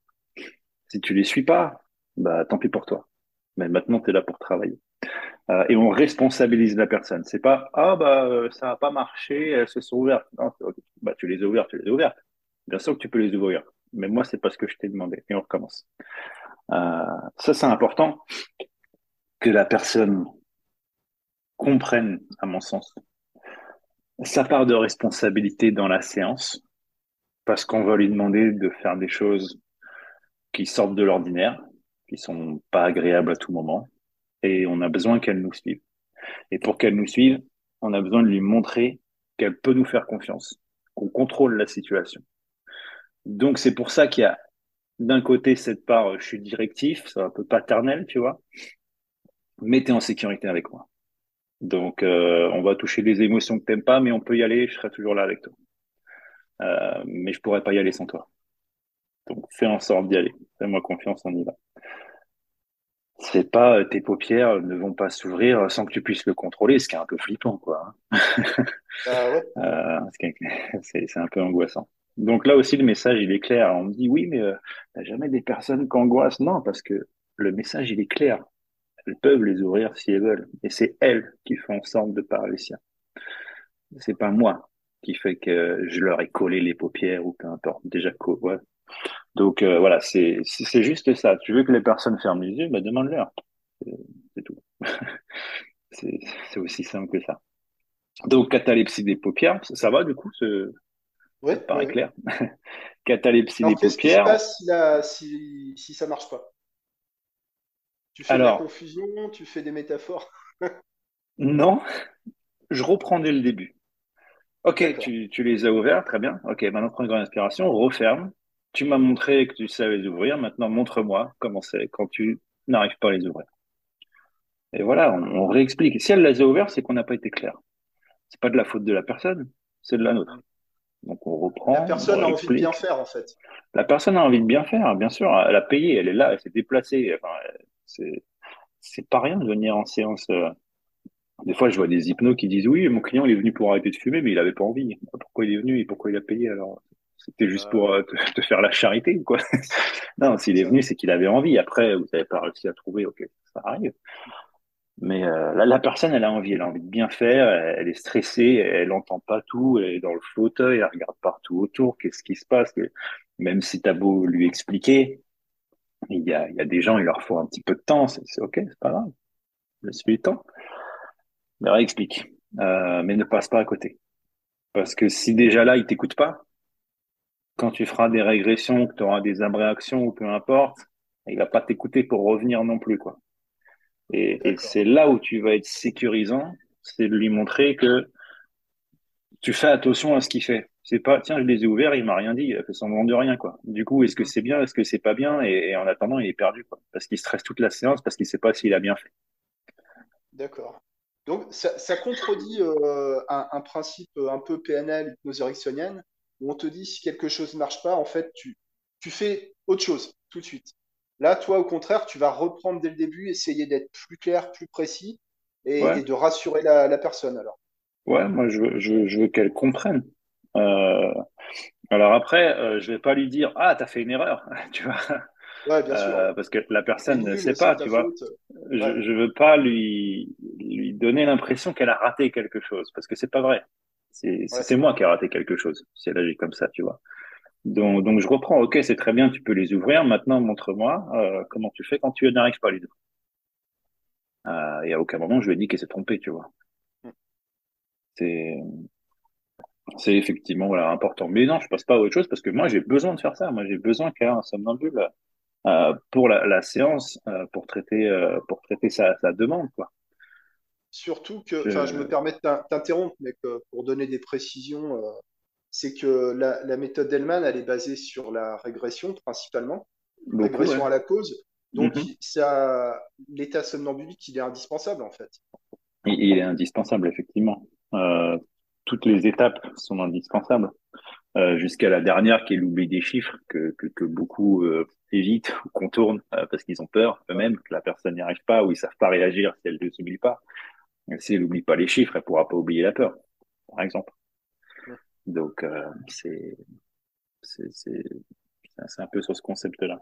Si tu les suis pas, bah, tant pis pour toi. Mais maintenant, tu es là pour travailler. Euh, et on responsabilise la personne. C'est pas, ah, bah, euh, ça n'a pas marché, elles se sont ouvertes. Non, bah, tu les as ouvertes, tu les as ouvertes. Bien sûr que tu peux les ouvrir mais moi, c'est pas ce que je t'ai demandé. Et on recommence. Euh, ça, c'est important que la personne comprenne, à mon sens, sa part de responsabilité dans la séance, parce qu'on va lui demander de faire des choses qui sortent de l'ordinaire, qui sont pas agréables à tout moment, et on a besoin qu'elle nous suive. Et pour qu'elle nous suive, on a besoin de lui montrer qu'elle peut nous faire confiance, qu'on contrôle la situation. Donc c'est pour ça qu'il y a d'un côté cette part, je suis directif, c'est un peu paternel, tu vois, mais tu es en sécurité avec moi. Donc euh, on va toucher des émotions que t'aimes pas, mais on peut y aller, je serai toujours là avec toi. Euh, mais je pourrais pas y aller sans toi. Donc fais en sorte d'y aller. Fais-moi confiance, on y va. C'est pas tes paupières ne vont pas s'ouvrir sans que tu puisses le contrôler, ce qui est un peu flippant, quoi. <laughs> Ah ouais. <laughs> Euh, <laughs> c'est c'est un peu angoissant. Donc là aussi, le message, il est clair. On me dit, oui, mais euh, t'as jamais des personnes qui angoissent. Non, parce que le message, il est clair. Elles peuvent les ouvrir si elles veulent. Et c'est elles qui font en sorte de les siens. C'est pas moi qui fait que je leur ai collé les paupières ou peu importe. Déjà, ouais. Donc euh, voilà, c'est juste ça. Tu veux que les personnes ferment les yeux, bah, demande-leur. C'est tout. <laughs> c'est aussi simple que ça. Donc catalepsie des paupières, ça va du coup, ce, Ouais, ça paraît clair? <laughs> Catalepsie des Alors, qu'est-ce qui se paupières. passe si, si, si ça marche pas? Tu fais de la confusion, tu fais des métaphores. <laughs> non, je reprends dès le début. Ok, tu, tu les as ouverts, très bien. Ok, maintenant prends une grande inspiration, referme. Tu m'as montré que tu savais les ouvrir, maintenant montre-moi comment c'est quand tu n'arrives pas à les ouvrir. Et voilà, on, on réexplique. Si elle les a ouverts, c'est qu'on n'a pas été clair. C'est pas de la faute de la personne, c'est de la nôtre. Donc on La reprend, on personne a envie de bien faire, en fait. La personne a envie de bien faire, bien sûr. Elle a payé, elle est là, elle s'est déplacée. Enfin, c'est pas rien de venir en séance. euh, Des fois, je vois des hypnos qui disent oui, mon client il est venu pour arrêter de fumer, mais il avait pas envie. Pourquoi il est venu et pourquoi il a payé alors? C'était juste Ah pour euh, te, te faire la charité ou quoi? <laughs> Non, s'il est venu, c'est qu'il avait envie. Après, vous n'avez pas réussi à trouver, ok, ça arrive. Mais euh, la, la personne, elle a envie, elle a envie de bien faire, elle, elle est stressée, elle entend pas tout, elle est dans le fauteuil, elle regarde partout autour, qu'est-ce qui se passe? Même si t'as beau lui expliquer, il y a, il y a des gens, il leur faut un petit peu de temps, c'est ok, c'est pas grave, laisse-lui le temps. Mais réexplique, euh, mais ne passe pas à côté. Parce que si déjà là, il t'écoute pas, quand tu feras des régressions, que tu auras des abréactions ou peu importe, il va pas t'écouter pour revenir non plus, quoi. Et, c'est là où tu vas être sécurisant, c'est de lui montrer que tu fais attention à ce qu'il fait. C'est pas, tiens, je les ai ouverts, il m'a rien dit, il a fait semblant de rien, quoi. Du coup, est-ce que Mhm. c'est bien, est-ce que c'est pas bien? Et, et en attendant, il est perdu, quoi. Parce qu'il stresse toute la séance, parce qu'il sait pas s'il a bien fait. D'accord. Donc, ça, ça contredit euh, un, un principe un peu PNL, hypnose ericksonienne, où on te dit si quelque chose ne marche pas, en fait, tu, tu fais autre chose tout de suite. Là, toi, au contraire, tu vas reprendre dès le début, essayer d'être plus clair, plus précis et, Ouais, et de rassurer la, la personne, alors. ouais, moi, je veux, je veux, je veux qu'elle comprenne. Euh, alors après, euh, je vais pas lui dire, ah, t'as fait une erreur, <laughs> tu vois. Ouais, bien sûr. Euh, parce que la personne ne sait pas, tu vois. Ouais, Je, je veux pas lui lui donner l'impression qu'elle a raté quelque chose, parce que c'est pas vrai. C'est ouais, moi qui ai raté quelque chose. C'est logique comme ça, tu vois. Donc donc je reprends. Ok, c'est très bien, tu peux les ouvrir. Maintenant, montre-moi euh, comment tu fais quand tu n'arrives pas à les ouvrir. Euh, et à aucun moment je lui ai dit qu'elle s'est trompée, tu vois. C'est c'est effectivement voilà important. Mais non, je passe pas à autre chose parce que moi j'ai besoin de faire ça. Moi j'ai besoin qu'un un somnambule euh, pour la, la séance euh, pour traiter euh, pour traiter sa, sa demande, quoi. Surtout que, enfin, je me permets de t'in- t'interrompre, mais que pour donner des précisions, euh, c'est que la, la méthode Hellman, elle est basée sur la régression principalement, beaucoup, ouais. régression à la cause. Donc, Mhm. il- ça, l'état somnambulique, il est indispensable en fait. Il, il est indispensable, effectivement. Euh, toutes les étapes sont indispensables, euh, jusqu'à la dernière qui est l'oubli des chiffres que, que, que beaucoup euh, évitent ou contournent euh, parce qu'ils ont peur eux-mêmes que la personne n'y arrive pas ou ils savent pas réagir si elle ne s'oublie pas. Si elle n'oublie pas les chiffres, elle pourra pas oublier la peur, par exemple. Donc euh, c'est un peu sur ce concept-là.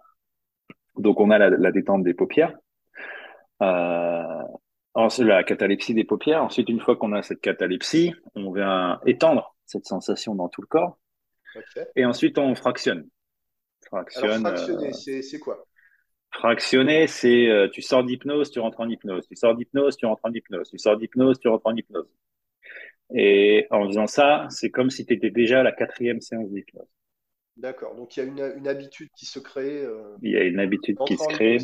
Donc on a la, la détente des paupières. Euh, ensuite, la catalepsie des paupières. Ensuite, une fois qu'on a cette catalepsie, on vient étendre cette sensation dans tout le corps. Et ensuite, on fractionne. Alors, Fractionne. fractionner, euh, c'est quoi? Fractionner, c'est euh, tu sors d'hypnose, tu rentres en hypnose. Tu sors d'hypnose, tu rentres en hypnose. Tu sors d'hypnose, tu rentres en hypnose. Et en faisant ça, c'est comme si tu étais déjà à la quatrième séance d'hypnose. D'accord. Donc il y a une, une habitude qui se crée. euh, Il y a une habitude qui se crée.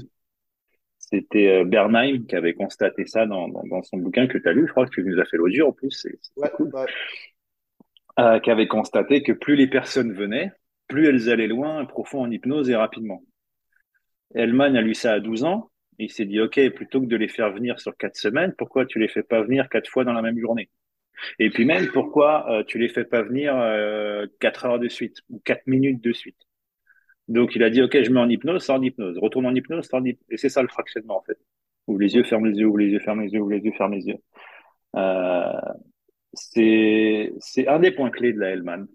C'était euh, Bernheim qui avait constaté ça dans, dans, dans son bouquin que tu as lu. Je crois que tu nous as fait l'audio en plus, c'est Ouais, cool. ouais. Qui avait constaté que plus les personnes venaient, plus elles allaient loin, profond en hypnose et rapidement. Hellman a lu ça à 12 ans. Et il s'est dit, OK, plutôt que de les faire venir sur quatre semaines, pourquoi tu les fais pas venir quatre fois dans la même journée? Et puis même, pourquoi euh, tu les fais pas venir euh, quatre heures de suite ou quatre minutes de suite? Donc il a dit, OK, je mets en hypnose, en hypnose. Retourne en hypnose, en hypnose. Et c'est ça le fractionnement, en fait. Ouvre les yeux, ferme les yeux, ouvre les yeux, ferme les yeux, ouvre les yeux, ferme les yeux. Euh, c'est, un des points clés de la Hellman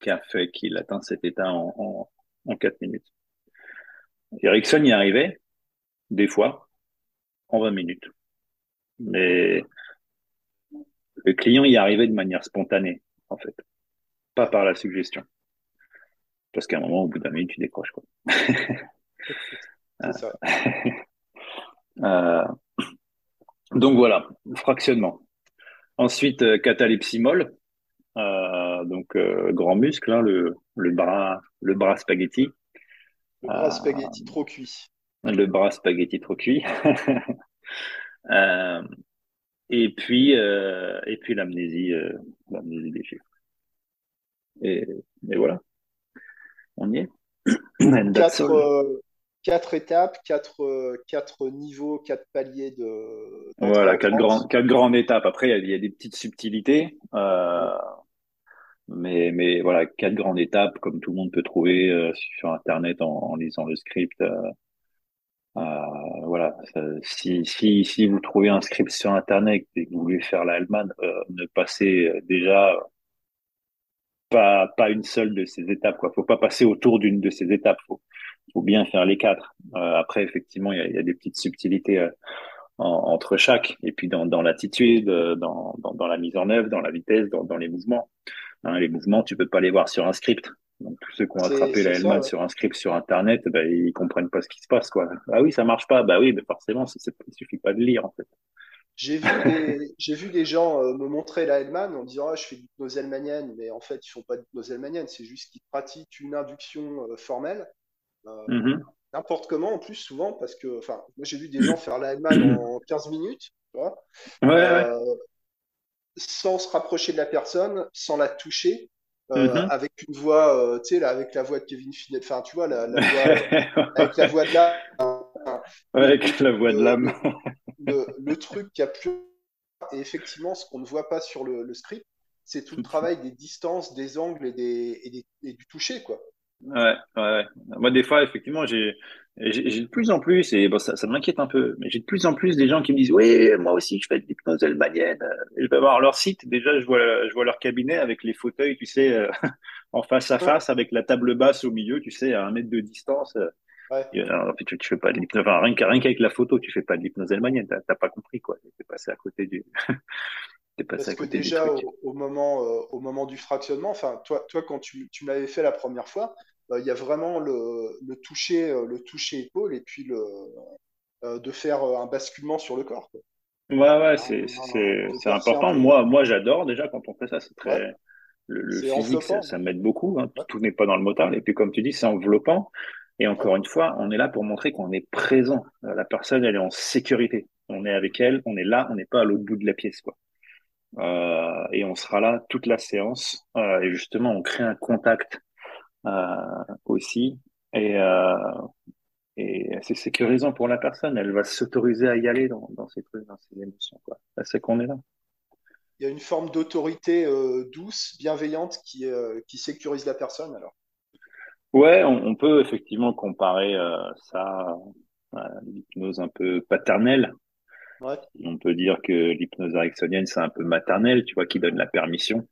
qui a fait qu'il atteint cet état en, en, en 4 minutes. Erickson y arrivait, des fois, en 20 minutes. Mais le client y arrivait de manière spontanée, en fait. Pas par la suggestion. Parce qu'à un moment, au bout d'un minute, tu décroches, quoi. <laughs> Ça. <laughs> Euh, donc voilà, fractionnement. Ensuite, euh, catalepsie molle, euh, donc euh, grand muscle, hein, le, le bras, le bras spaghetti, Le bras spaghetti trop cuit. le bras spaghetti trop cuit. <laughs> Euh, et puis, euh, et puis l'amnésie, euh, l'amnésie des chiffres. Et, et voilà, on y est. <clears throat> Quatre, euh, étapes, quatre, quatre niveaux, quatre paliers de Voilà, quatre grandes, quatre grandes étapes. Après, il y a, il y a des petites subtilités, euh, mais, mais voilà, quatre grandes étapes, comme tout le monde peut trouver euh, sur Internet en, en lisant le script. euh, euh, voilà, si, si, si vous trouvez un script sur Internet et que vous voulez faire la Hellman, euh, ne passez euh, déjà pas, pas une seule de ces étapes, quoi. Faut pas passer autour d'une de ces étapes. Faut, faut bien faire les quatre. Après, effectivement, il y a, y a des petites subtilités en- entre chaque, et puis dans, dans l'attitude, dans, dans, dans la mise en œuvre, dans la vitesse, dans les mouvements. Hein, les mouvements, tu peux pas les voir sur un script. Donc tous ceux qui ont attrapé la Hellman ouais. sur un script sur Internet, ben, ils comprennent pas ce qui se passe, quoi. Ah oui, ça marche pas. Bah oui, mais forcément, c'est- il suffit pas de lire, en fait. J'ai vu des, <laughs> j'ai vu des gens euh, me montrer la Hellman en disant ah, je fais de l'hypnose hellmanienne, mais en fait ils font pas de l'hypnose hellmanienne, c'est juste qu'ils pratiquent une induction euh, formelle, euh, Mhm. n'importe comment en plus souvent parce que enfin moi j'ai vu des gens faire la Hellman en <clears throat> 15 minutes, tu vois, Ouais, ouais. Sans se rapprocher de la personne, sans la toucher, euh, Mhm. avec une voix, euh, tu sais là avec la voix de Kevin Finet, enfin tu vois la, la voix <laughs> avec la voix de là, le, Avec la voix de le, l'âme. le, le truc qui a plus et effectivement, ce qu'on ne voit pas sur le, le script, c'est tout le travail des distances, des angles et, des, et, des- et du toucher, quoi. Ouais, ouais. ouais. Moi, des fois, effectivement, j'ai, j'ai de plus en plus, et bon, ça, ça m'inquiète un peu, mais j'ai de plus en plus des gens qui me disent, oui, moi aussi, je fais de l'hypnose hellmanienne. Et je vais voir leur site. Déjà, je vois, je vois leur cabinet avec les fauteuils, tu sais, euh, <laughs> en face à Ouais, face, avec la table basse au milieu, tu sais, à un mètre de distance. euh, ouais, et, alors, en fait, tu, tu fais pas de l'hypnose, enfin, rien, qu'avec la photo, tu fais pas de l'hypnose hellmanienne. T'as pas compris, quoi. T'es passé à côté du, <laughs> t'es passé parce à que côté du déjà, truc. au, au moment, euh, au moment du fractionnement, enfin, toi, toi quand tu, tu me l'avais fait la première fois, euh, il y a vraiment le, le toucher, euh, le toucher épaule et puis le, euh, de faire euh, un basculement sur le corps, quoi. Ouais, ouais, Un- c'est, c'est, important. Moi, moi, j'adore déjà quand on fait ça. C'est Ouais, très, le, le c'est physique, ça, m'aide beaucoup. Hein. Ouais, Tout n'est pas dans le motard. Et puis, comme tu dis, c'est enveloppant. Et encore une fois, on est là pour montrer qu'on est présent. Euh, La personne, elle est en sécurité. On est avec elle, on est là, on n'est pas à l'autre bout de la pièce, quoi. Euh, et on sera là toute la séance. Euh, et justement, on crée un contact euh, aussi. Et, euh, et c'est sécurisant pour la personne. Elle va s'autoriser à y aller dans, dans ses trucs, dans ses émotions, quoi. Là, c'est qu'on est là. Il y a une forme d'autorité euh, douce, bienveillante qui, euh, qui sécurise la personne, alors. Ouais, on, on peut effectivement comparer euh, ça à l'hypnose un peu paternelle. Ouais, On peut dire que l'hypnose ericksonienne, c'est un peu maternelle, tu vois, qui donne la permission.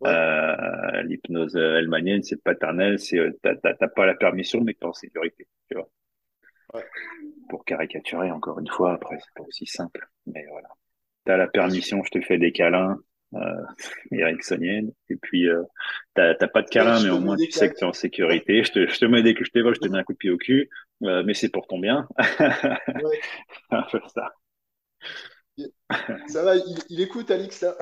Ouais, Euh, l'hypnose hellmanienne, c'est paternel, c'est euh, t'as pas la permission, mais t'es en sécurité, tu vois. ouais. Pour caricaturer, encore une fois, après, c'est pas aussi simple. Mais voilà. T'as la permission, je te fais des câlins, euh, <laughs> ericksonienne. Et puis, euh, t'as pas de câlin, je mais au moins tu sais que t'es en sécurité. Je te, je te mets des, je te vois, je te mets un coup de pied au cul, euh, mais c'est pour ton bien. <laughs> Ouais. Un peu ça. Ça va, il, écoute, Alix, là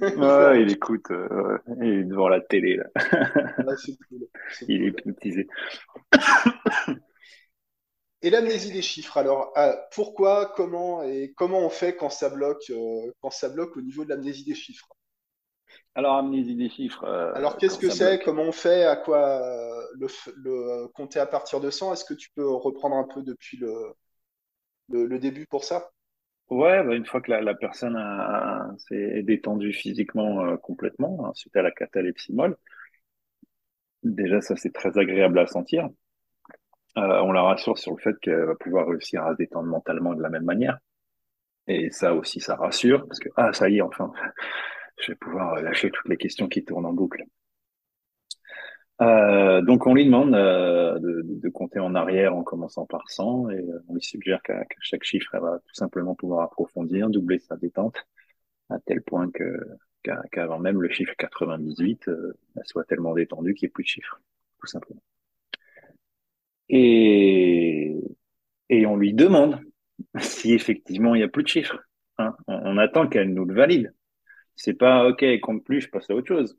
Ouais, <laughs> il écoute, euh, il est devant la télé, là. <laughs> Il est hypnotisé. Et l'amnésie des chiffres, alors, ah, pourquoi, comment et comment on fait quand ça bloque, euh, quand ça bloque au niveau de l'amnésie des chiffres? Alors, amnésie des chiffres. Euh, alors, qu'est-ce que c'est? Comment on fait? À quoi le, compter à partir de 100 Est-ce que tu peux reprendre un peu depuis le, le début pour ça? Ouais, bah, une fois que la, personne a, s'est détendue physiquement euh, complètement, hein, suite à la catalepsie molle, déjà ça c'est très agréable à sentir. Euh, on la rassure sur le fait qu'elle va pouvoir réussir à se détendre mentalement de la même manière. Et ça aussi, ça rassure, parce que, ah, ça y est, enfin, <laughs> je vais pouvoir lâcher toutes les questions qui tournent en boucle. Euh, donc on lui demande euh, de, compter en arrière en commençant par 100 et euh, on lui suggère qu'à chaque chiffre, elle va tout simplement pouvoir approfondir, doubler sa détente à tel point qu'avant même le chiffre 98, euh, elle soit tellement détendue qu'il n'y ait plus de chiffres, tout simplement. Et, et on lui demande <laughs> si effectivement il n'y a plus de chiffres. Hein. On, attend qu'elle nous le valide. C'est pas OK, compte plus, je passe à autre chose.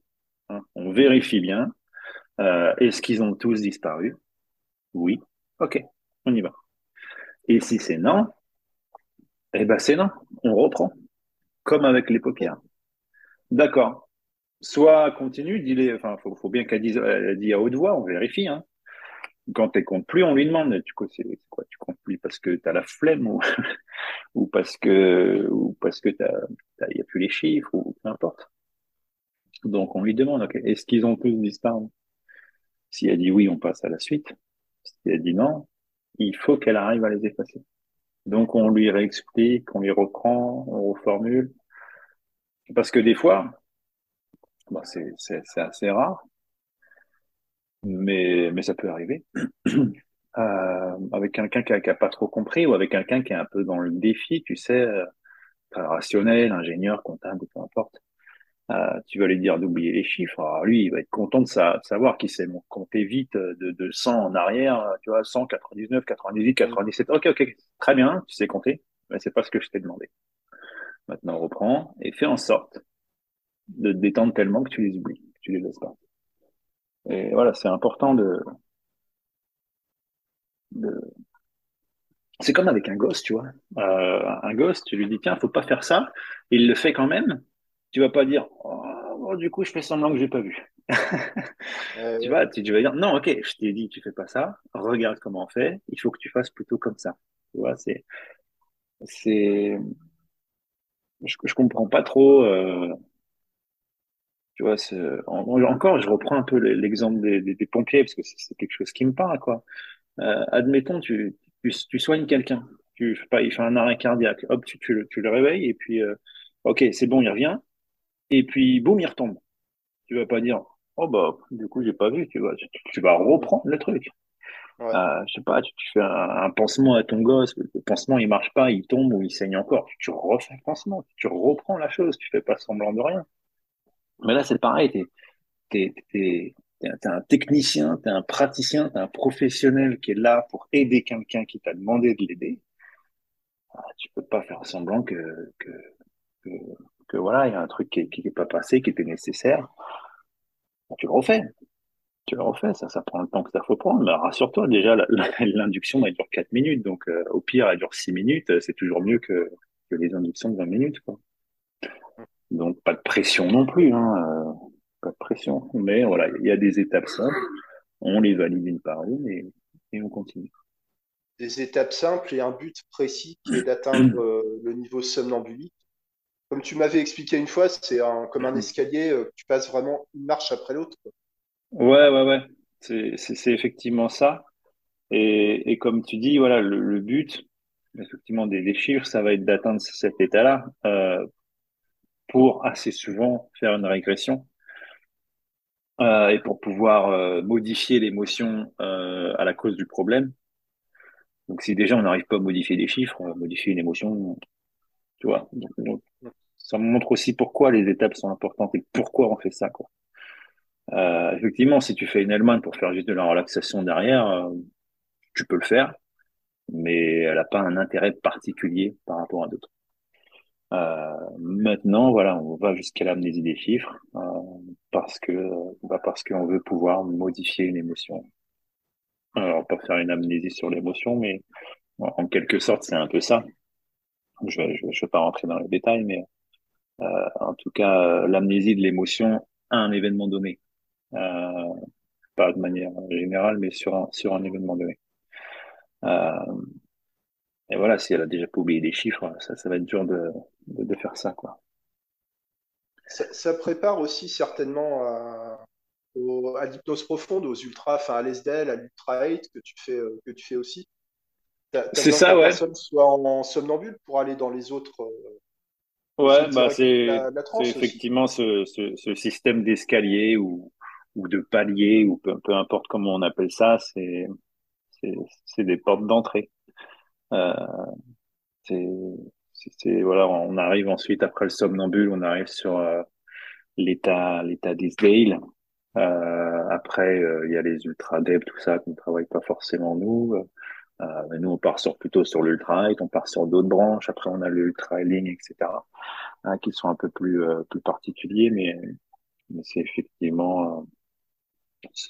Hein. On vérifie bien euh, Est-ce qu'ils ont tous disparu? Oui. Ok, on y va. Et si c'est non, eh ben c'est non. On reprend. Comme avec les paupières. D'accord. Soit continue, dis-les, enfin, faut, faut bien qu'elle dise, elle dit à haute voix, on vérifie, hein. Quand elle compte plus, on lui demande, tu quoi, tu comptes plus parce que tu as la flemme ou, <laughs> ou parce que, ou parce que t'as, y a plus les chiffres ou peu importe. Donc, on lui demande, ok, est-ce qu'ils ont tous disparu? Si elle dit oui, on passe à la suite. Si elle dit non, il faut qu'elle arrive à les effacer. Donc on lui réexplique, on lui reprend, on reformule. Parce que des fois, bah, c'est assez rare, mais, ça peut arriver. <clears throat> Euh, avec quelqu'un qui n'a pas trop compris ou avec quelqu'un qui est un peu dans le défi, tu sais, euh, rationnel, ingénieur, comptable, peu importe. Euh, tu vas lui dire d'oublier les chiffres. Alors lui, il va être content de savoir qu'il sait compter vite de, de 100 en arrière, tu vois, 100, 99, 98, 97. Ok, ok, très bien, tu sais compter, mais c'est pas ce que je t'ai demandé. Maintenant, on reprend et fais en sorte de te détendre tellement que tu les oublies, que tu les laisses pas. Et voilà, c'est important de, de... C'est comme avec un gosse, tu vois. Euh, un gosse, tu lui dis, tiens, faut pas faire ça. Il le fait quand même tu vas pas dire oh, du coup je fais semblant que j'ai pas vu. Euh, <laughs> tu vas tu, vas dire non ok je t'ai dit tu fais pas ça. Regarde comment on fait. Il faut que tu fasses plutôt comme ça. Tu vois c'est c'est je, je comprends pas trop euh, tu vois encore je reprends un peu l'exemple des, des, pompiers parce que c'est quelque chose qui me parle quoi. Euh, admettons tu, tu, tu soignes quelqu'un. Tu pas il fait un arrêt cardiaque. Hop tu, tu, tu le réveilles et puis ok c'est bon il revient et puis boum, il retombe. Tu vas pas dire, oh bah, du coup, j'ai pas vu, tu vois. Tu, vas reprendre le truc. Euh, je sais pas, tu, fais un, pansement à ton gosse, le pansement il marche pas, il tombe ou il saigne encore, tu, refais le pansement, tu reprends la chose, tu fais pas semblant de rien. Mais là, c'est pareil, t'es, t'es, un technicien, t'es un praticien, t'es un professionnel qui est là pour aider quelqu'un qui t'a demandé de l'aider. Ah, tu peux pas faire semblant que, que, que que voilà, il y a un truc qui n'est pas passé, qui était nécessaire, tu le refais. Tu le refais, ça, ça prend le temps que ça faut prendre. Mais rassure-toi, déjà, <laughs> l'induction, elle dure 4 minutes. Donc, euh, au pire, elle dure 6 minutes. C'est toujours mieux que, que les inductions de 20 minutes. Quoi. Donc, pas de pression non plus. Hein, euh, pas de pression. Mais voilà, il y a des étapes simples. On les valide une par une et, et on continue. Des étapes simples et un but précis qui est d'atteindre euh, le niveau somnambulique comme tu m'avais expliqué une fois, c'est comme un mhm. escalier, euh, tu passes vraiment une marche après l'autre. Ouais, ouais, ouais. C'est effectivement ça. Et, comme tu dis, voilà, le, but, effectivement, des, chiffres, ça va être d'atteindre cet état-là euh, pour assez souvent faire une régression euh, et pour pouvoir modifier l'émotion à la cause du problème. Donc, si déjà on n'arrive pas à modifier des chiffres, on va modifier une émotion, tu vois. Donc, ça me montre aussi pourquoi les étapes sont importantes et pourquoi on fait ça. Quoi. Euh, effectivement, si tu fais une Hellman pour faire juste de la relaxation derrière, euh, tu peux le faire, mais elle n'a pas un intérêt particulier par rapport à d'autres. Euh, maintenant, voilà, on va jusqu'à l'amnésie des chiffres euh, parce que bah parce qu'on veut pouvoir modifier une émotion. Alors, pas faire une amnésie sur l'émotion, mais en quelque sorte, c'est un peu ça. Je je vais pas rentrer dans les détails, mais euh, en tout cas, euh, l'amnésie de l'émotion à un événement donné. Euh, pas de manière générale, mais sur un, sur un événement donné. Euh, et voilà, si elle a déjà pas oublié des chiffres, ça, ça va être dur de, de, de faire ça, quoi. Ça, ça prépare aussi certainement à, au- à l'hypnose profonde, aux ultras, enfin à l'SDL, à l'ultra 8 que tu fais, que tu fais aussi. C'est que ça, la ouais. personne soit en, somnambule pour aller dans les autres, euh, Ouais, bah c'est effectivement ce, ce, ce système d'escalier ou ou de palier ou peu, peu importe comment on appelle ça, c'est c'est c'est des portes d'entrée. Euh, c'est voilà, on arrive ensuite après le somnambule, on arrive sur euh, l'état l'état d'Isdale. Euh, après, euh, il y a les ultra dev, tout ça qu'on ne travaille pas forcément nous. Euh, nous, on part sur plutôt sur l'ultra on part sur d'autres branches. Après, on a le ultra healing, etc. hein, qui sont un peu plus euh, plus particuliers, mais c'est effectivement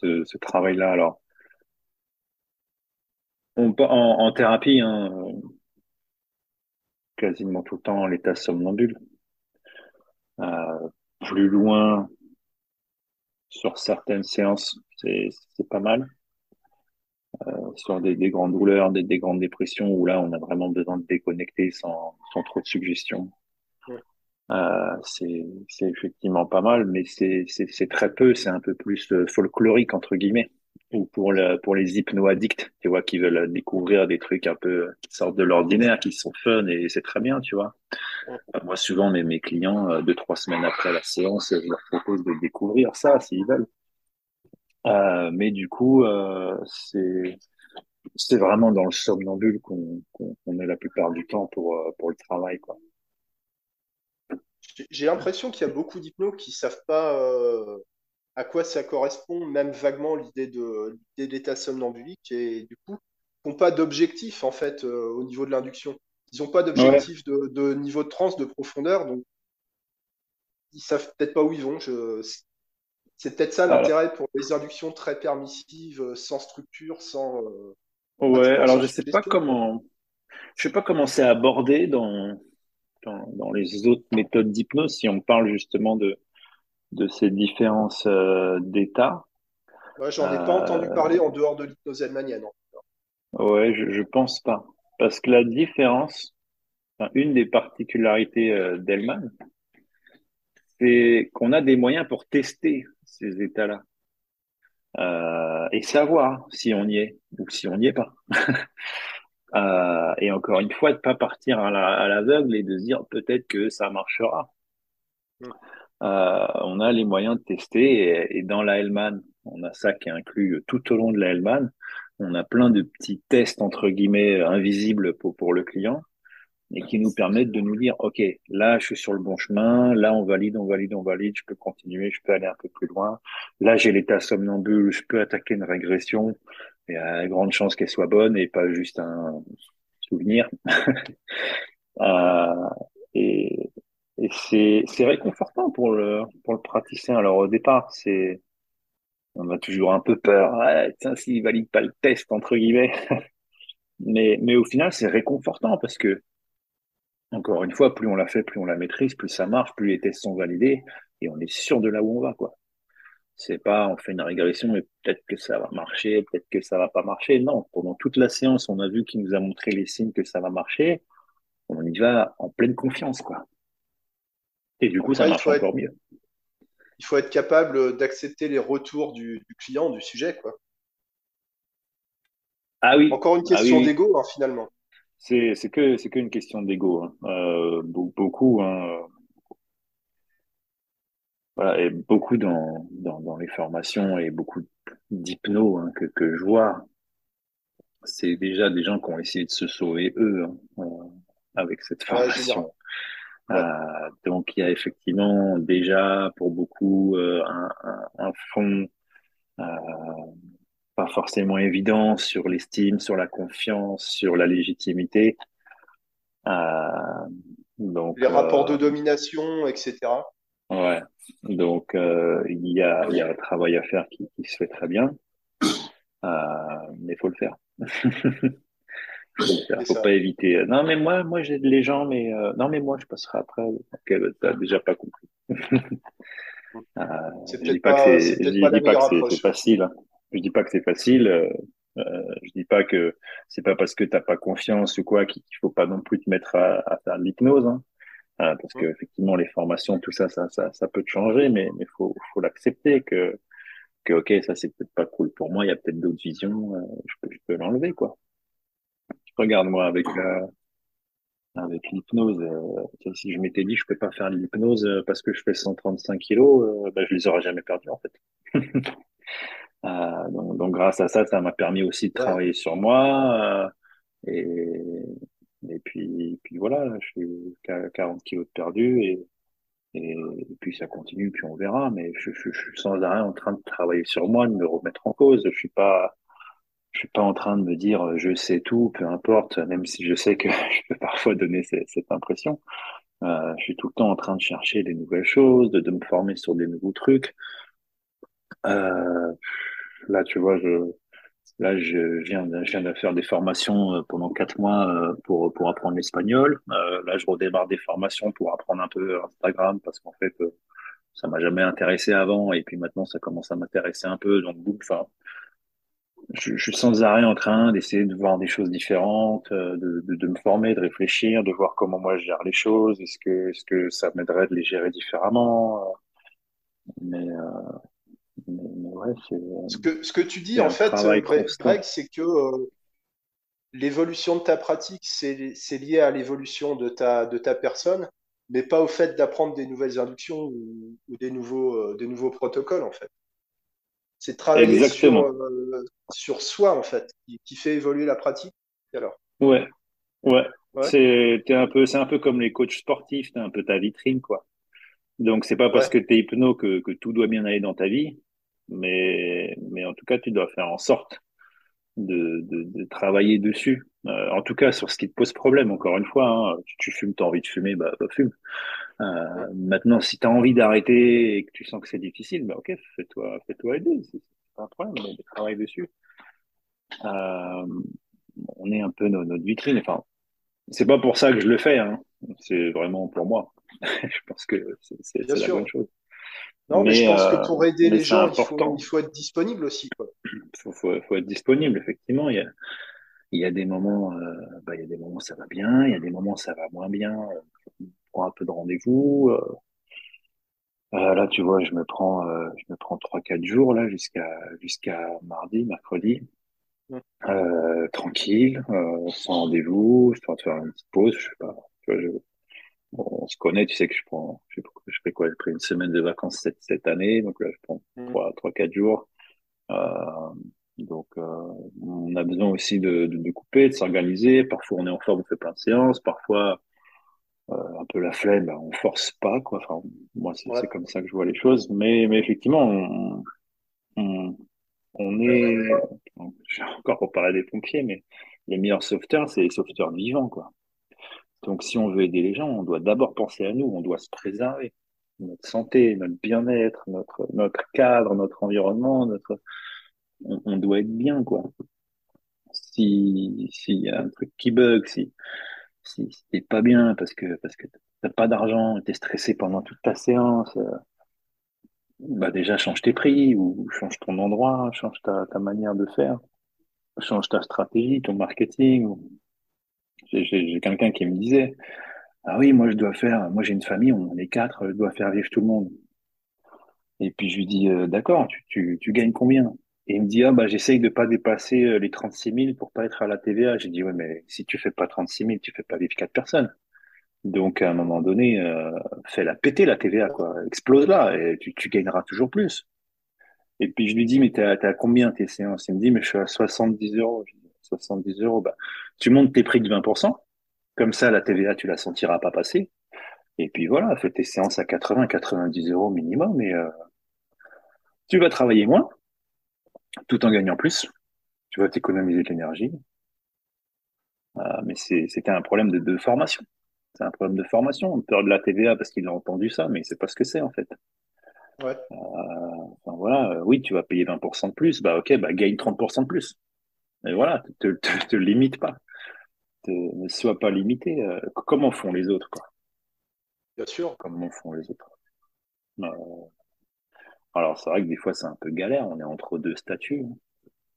euh, ce, travail-là. Alors, en, thérapie, hein, quasiment tout le temps, l'état somnambule. Plus loin, sur certaines séances, c'est pas mal. Sur des, des grandes douleurs, des, des grandes dépressions, où là, on a vraiment besoin de déconnecter sans, sans trop de suggestions. Ouais. Euh, c'est effectivement pas mal, mais c'est très peu. C'est un peu plus euh, folklorique entre guillemets. Ou pour le pour les hypno-addicts, tu vois, qui veulent découvrir des trucs un peu qui sortent de l'ordinaire, qui sont fun et c'est très bien, tu vois. Ouais. Euh, Moi, souvent, mes mes clients, euh, deux trois semaines après la séance, je leur propose de découvrir ça s'ils veulent. Euh, mais du coup, euh, c'est c'est vraiment dans le somnambule qu'on qu'on qu'on est la plupart du temps pour euh, pour le travail, quoi. J'ai j'ai l'impression qu'il y a beaucoup d'hypnos qui savent pas euh, à quoi ça correspond, même vaguement l'idée de l'idée somnambulique, et du coup, n'ont pas d'objectif en fait euh, au niveau de l'induction. Ils n'ont pas d'objectif de, de niveau de transe, de profondeur, donc ils savent peut-être pas où ils vont. Je... C'est peut-être ça l'intérêt pour les inductions très permissives, euh, sans structure, sans euh, ouais. Alors, je sais pas comment je sais pas comment c'est abordé dans dans, dans les autres méthodes d'hypnose, si on parle justement de, de ces différences euh, d'état. Ouais, j'en ai pas entendu parler en dehors de l'hypnose hahnemannienne. ouais, je, je pense pas. Parce que la différence, enfin, une des particularités euh, d'Hellman, c'est qu'on a des moyens pour tester ces états-là euh, et savoir si on y est ou si on n'y est pas. <laughs> Euh, et encore une fois, de pas partir à la- à l'aveugle et de se dire peut-être que ça marchera. Mm. Euh, on a les moyens de tester et, et dans la Hellman, on a ça qui est inclus tout au long de la Hellman. On a plein de petits tests entre guillemets invisibles pour, pour le client et qui nous permettent de nous dire, OK, là, je suis sur le bon chemin, là, on valide, on valide, on valide, je peux continuer, je peux aller un peu plus loin. Là, j'ai l'état somnambule, je peux attaquer une régression. Il y a grande chance qu'elle soit bonne et pas juste un souvenir. <laughs> Euh, et c'est réconfortant pour le pour le praticien. Alors au départ, c'est on a toujours un peu peur. Ouais, tiens, s'il valide pas le test entre guillemets. <laughs> Mais mais au final, c'est réconfortant parce que encore une fois, plus on la fait, plus on la maîtrise, plus ça marche, plus les tests sont validés et on est sûr de là où on va quoi. C'est pas on fait une régression et peut-être que ça va marcher, peut-être que ça va pas marcher. Non, pendant toute la séance, on a vu qu'il nous a montré les signes que ça va marcher. On y va en pleine confiance quoi. Et du coup, ça marche être, encore mieux. il faut être capable d'accepter les retours du, du client, du sujet, quoi. Ah oui, Encore une ah question oui. d'ego, hein, finalement. C'est c'est que c'est qu'une question d'ego. Hein. Euh, be- beaucoup, hein, voilà, et beaucoup dans, dans dans les formations et beaucoup d'hypno hein, que que je vois, c'est déjà des gens qui ont essayé de se sauver eux hein, euh, avec cette Ouais, formation. Euh, donc il y a effectivement déjà pour beaucoup euh, un, un, un fond euh, pas forcément évident sur l'estime, sur la confiance, sur la légitimité. Euh, Donc, Les rapports de euh, domination, etc. ouais. Donc, euh, il y a, il y a un travail à faire qui, qui se fait très bien, mais il <laughs> faut le faire. C'est Faut pas éviter. Non, mais moi, moi, j'aide les gens, mais euh, non, mais moi, je passerai après. Ok, bah, t'as déjà pas compris. <laughs> Euh, C'est je dis pas que pas, c'est, que facile. Je dis pas que c'est facile. Euh, euh, je dis pas que c'est pas parce que t'as pas confiance ou quoi qu'il faut pas non plus te mettre à, à faire de l'hypnose. Hein. Euh, parce que effectivement, les formations, tout ça, ça, ça, ça peut te changer, mais mais faut, faut l'accepter que que ok, ça c'est peut-être pas cool pour moi. Il y a peut-être d'autres visions. euh, je peux, je peux l'enlever quoi. Regarde moi avec avec l'hypnose. euh, si je m'étais dit je peux pas faire l'hypnose parce que je fais 135 kilos, euh, ben, je les aurais jamais perdus en fait. <laughs> Euh, donc, donc, grâce à ça, ça m'a permis aussi de Ouais. travailler sur moi. euh, et, et puis, puis voilà, je suis qu'à 40 kilos de perdu et, et, et puis ça continue, puis on verra. Mais je, je, je suis sans arrêt en train de travailler sur moi, de me remettre en cause. Je suis pas, je suis pas en train de me dire euh, je sais tout, peu importe, même si je sais que <laughs> je peux parfois donner cette, cette impression. Euh, je suis tout le temps en train de chercher des nouvelles choses, de, de me former sur des nouveaux trucs. Euh, là, tu vois, je, Là, je viens de, je viens de faire des formations euh, pendant quatre mois euh, pour, pour apprendre l'espagnol. Là, je redémarre des formations pour apprendre un peu Instagram parce qu'en fait, ça m'a jamais intéressé avant et puis maintenant, ça commence à m'intéresser un peu. Donc, enfin, je, je suis sans arrêt en train d'essayer de voir des choses différentes, de, de, de me former, de réfléchir, de voir comment moi je gère les choses. Est-ce que, est-ce que ça m'aiderait de les gérer différemment? Mais, euh, mais, mais ouais, c'est, Ce que, ce que tu dis, en fait, euh. Greg, c'est que euh, l'évolution de ta pratique, c'est, lié à l'évolution de ta, de ta personne, mais pas au fait d'apprendre des nouvelles inductions ou, ou des nouveaux, euh, des nouveaux protocoles, en fait. C'est travailler sur, euh, soi, en fait, qui, qui fait évoluer la pratique. Alors, Ouais. Ouais, ouais, c'est un peu, un peu comme les coachs sportifs, t'es un peu ta vitrine, quoi. Donc c'est pas parce ouais, que t'es hypno que, que tout doit bien aller dans ta vie, mais mais en tout cas tu dois faire en sorte de, de, de travailler dessus. Euh, en tout cas sur ce qui te pose problème. Encore une fois, hein, tu, tu fumes, t'as envie de fumer, bah, bah fume. Euh, maintenant, si t'as envie d'arrêter et que tu sens que c'est difficile, bah ok, fais-toi, fais-toi aider, c'est pas un problème, mais travaille dessus. Euh, on est un peu no- notre vitrine. Enfin, C'est pas pour ça que je le fais, hein. C'est vraiment pour moi. <laughs> Je pense que c'est la bonne chose. Non, mais je pense que euh, pour aider les gens, il faut, il être disponible aussi, quoi. Faut, faut, faut être disponible, effectivement. Il y a, il y a des moments, euh, bah, il y a des moments où ça va bien, il y a des moments où ça va moins bien. Euh, On prend un peu de rendez-vous. Euh, là, tu vois, je me prends, je me prends trois, quatre jours là jusqu'à jusqu'à mardi, mercredi, tranquille, sans rendez-vous, histoire de faire une petite pause. Je sais pas. Tu vois, je, Bon, on se connaît, tu sais que je prends, je je fais quoi, j'ai pris une semaine de vacances cette, cette année, donc là, je prends mm. trois, trois, quatre jours. Euh, donc, euh, on a besoin aussi de, de, de couper, de s'organiser. Parfois, on est en forme, on fait plein de séances. Parfois, euh, un peu la flemme, ben, on force pas, quoi. Enfin, moi, c'est, Ouais, comme ça que je vois les choses. Mais, mais effectivement, on, on, on est, encore reparler des pompiers, mais les meilleurs sauveteurs, c'est les sauveteurs vivants, quoi. Donc, si on veut aider les gens, on doit d'abord penser à nous, on doit se préserver. Notre santé, notre bien-être, notre, cadre, notre environnement, notre, on, doit être bien, quoi. Si, s'il y a un truc qui bug, si, si, si pas bien parce que, parce que t'as pas d'argent, t'es stressé pendant toute ta séance, euh, bah déjà change tes prix ou change ton endroit, change ta, ta manière de faire, change ta stratégie, ton marketing. J'ai quelqu'un qui me disait, ah oui, moi je dois faire, moi j'ai une famille, on est quatre, je dois faire vivre tout le monde. Et puis je lui dis, euh, d'accord, tu, tu, gagnes combien? Et il me dit, ah bah j'essaye de pas dépasser euh, les 36 000 pour pas être à la TVA. J'ai dit, ouais, mais si tu fais pas 36 000, tu fais pas vivre quatre personnes. Donc à un moment donné, euh, fais-la péter la TVA, quoi. Explose-la et tu, gagneras toujours plus. Et puis je lui dis, mais t'es à, combien tes séances? Il me dit, mais je suis à 70 euros. 70 euros, bah, tu montes tes prix de 20%. Comme ça, la TVA, tu la sentiras pas passer. Et puis voilà, fais tes séances à 80, 90 euros minimum et euh, tu vas travailler moins tout en gagnant plus. Tu vas t'économiser de l'énergie. Euh, mais c'était un problème de, de formation. C'est un problème de formation. Peur de la TVA parce qu'il a entendu ça, mais c'est pas ce que c'est en fait. Ouais. Euh, enfin, voilà, oui, tu vas payer 20% de plus, bah ok, bah gagne 30% de plus. Et voilà, te, te, te limite pas. Te, ne sois pas limité. Euh, comment font les autres, quoi Bien sûr. Comment font les autres euh, Alors, c'est vrai que des fois, c'est un peu galère, on est entre deux statuts. Hein.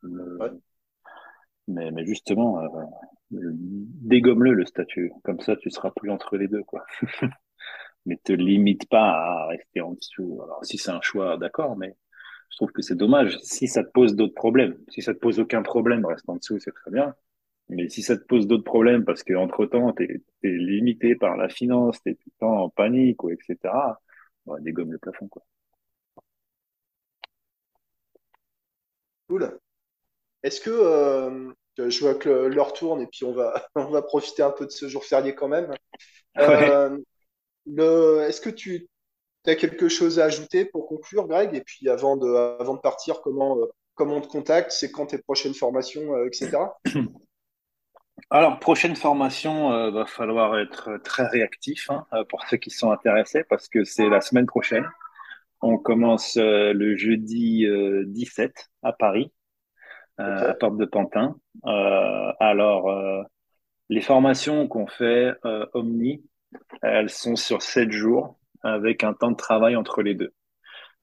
Mais, Ouais. mais, mais justement, euh, dégomme-le le statut. Comme ça, tu seras plus entre les deux, quoi. <laughs> Mais te limite pas à rester en dessous. Alors, si c'est un choix, d'accord, mais je trouve que c'est dommage. Si ça te pose d'autres problèmes, si ça te pose aucun problème, reste en dessous, c'est très bien. Mais si ça te pose d'autres problèmes parce que entre temps, t'es, t'es limité par la finance, t'es tout le temps en panique, ou etc., ouais, dégomme le plafond, quoi. Cool. Est-ce que euh, je vois que l'heure tourne et puis on va, <laughs> on va profiter un peu de ce jour férié quand même. Ouais. Euh, le, est-ce que tu as quelque chose à ajouter pour conclure, Greg? Et puis avant de, avant de partir, comment, euh, comment on te contacte? C'est quand tes prochaines formations, euh, etc. <clears throat> Alors, prochaine formation, euh, va falloir être très réactif, hein, euh, pour ceux qui sont intéressés, parce que c'est la semaine prochaine. On commence euh, le jeudi euh, 17 à Paris, à Porte de Pantin. Alors, les formations qu'on fait Omni, elles sont sur sept jours avec un temps de travail entre les deux.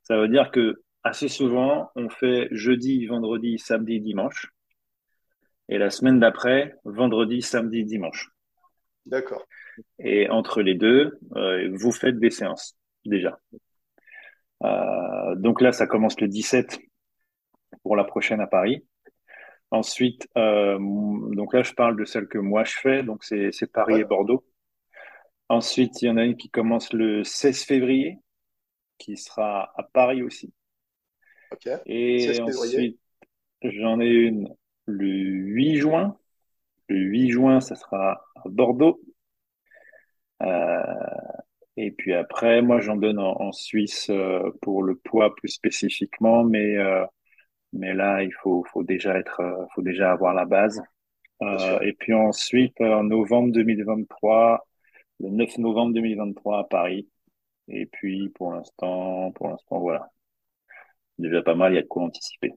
Ça veut dire que assez souvent, on fait jeudi, vendredi, samedi, dimanche, et la semaine d'après, vendredi, samedi, dimanche. d'accord. Et entre les deux, euh, vous faites des séances déjà. Euh, donc là, ça commence le 17 pour la prochaine à Paris. Ensuite, euh, donc là, je parle de celle que moi je fais, donc c'est Paris Ouais, et Bordeaux. Ensuite, il y en a une qui commence le 16 février, qui sera à Paris aussi. ok. Et 16 février. ensuite, j'en ai une le 8 juin. Le 8 juin, ça sera à Bordeaux. Euh, et puis après, moi, j'en donne en, en Suisse euh, pour le poids plus spécifiquement, mais euh, mais là, il faut faut déjà être, euh, faut déjà avoir la base. Euh, et puis ensuite, en novembre 2023, le 9 novembre 2023 à Paris. Et puis pour l'instant, pour l'instant, voilà, déjà pas mal, il y a de quoi anticiper.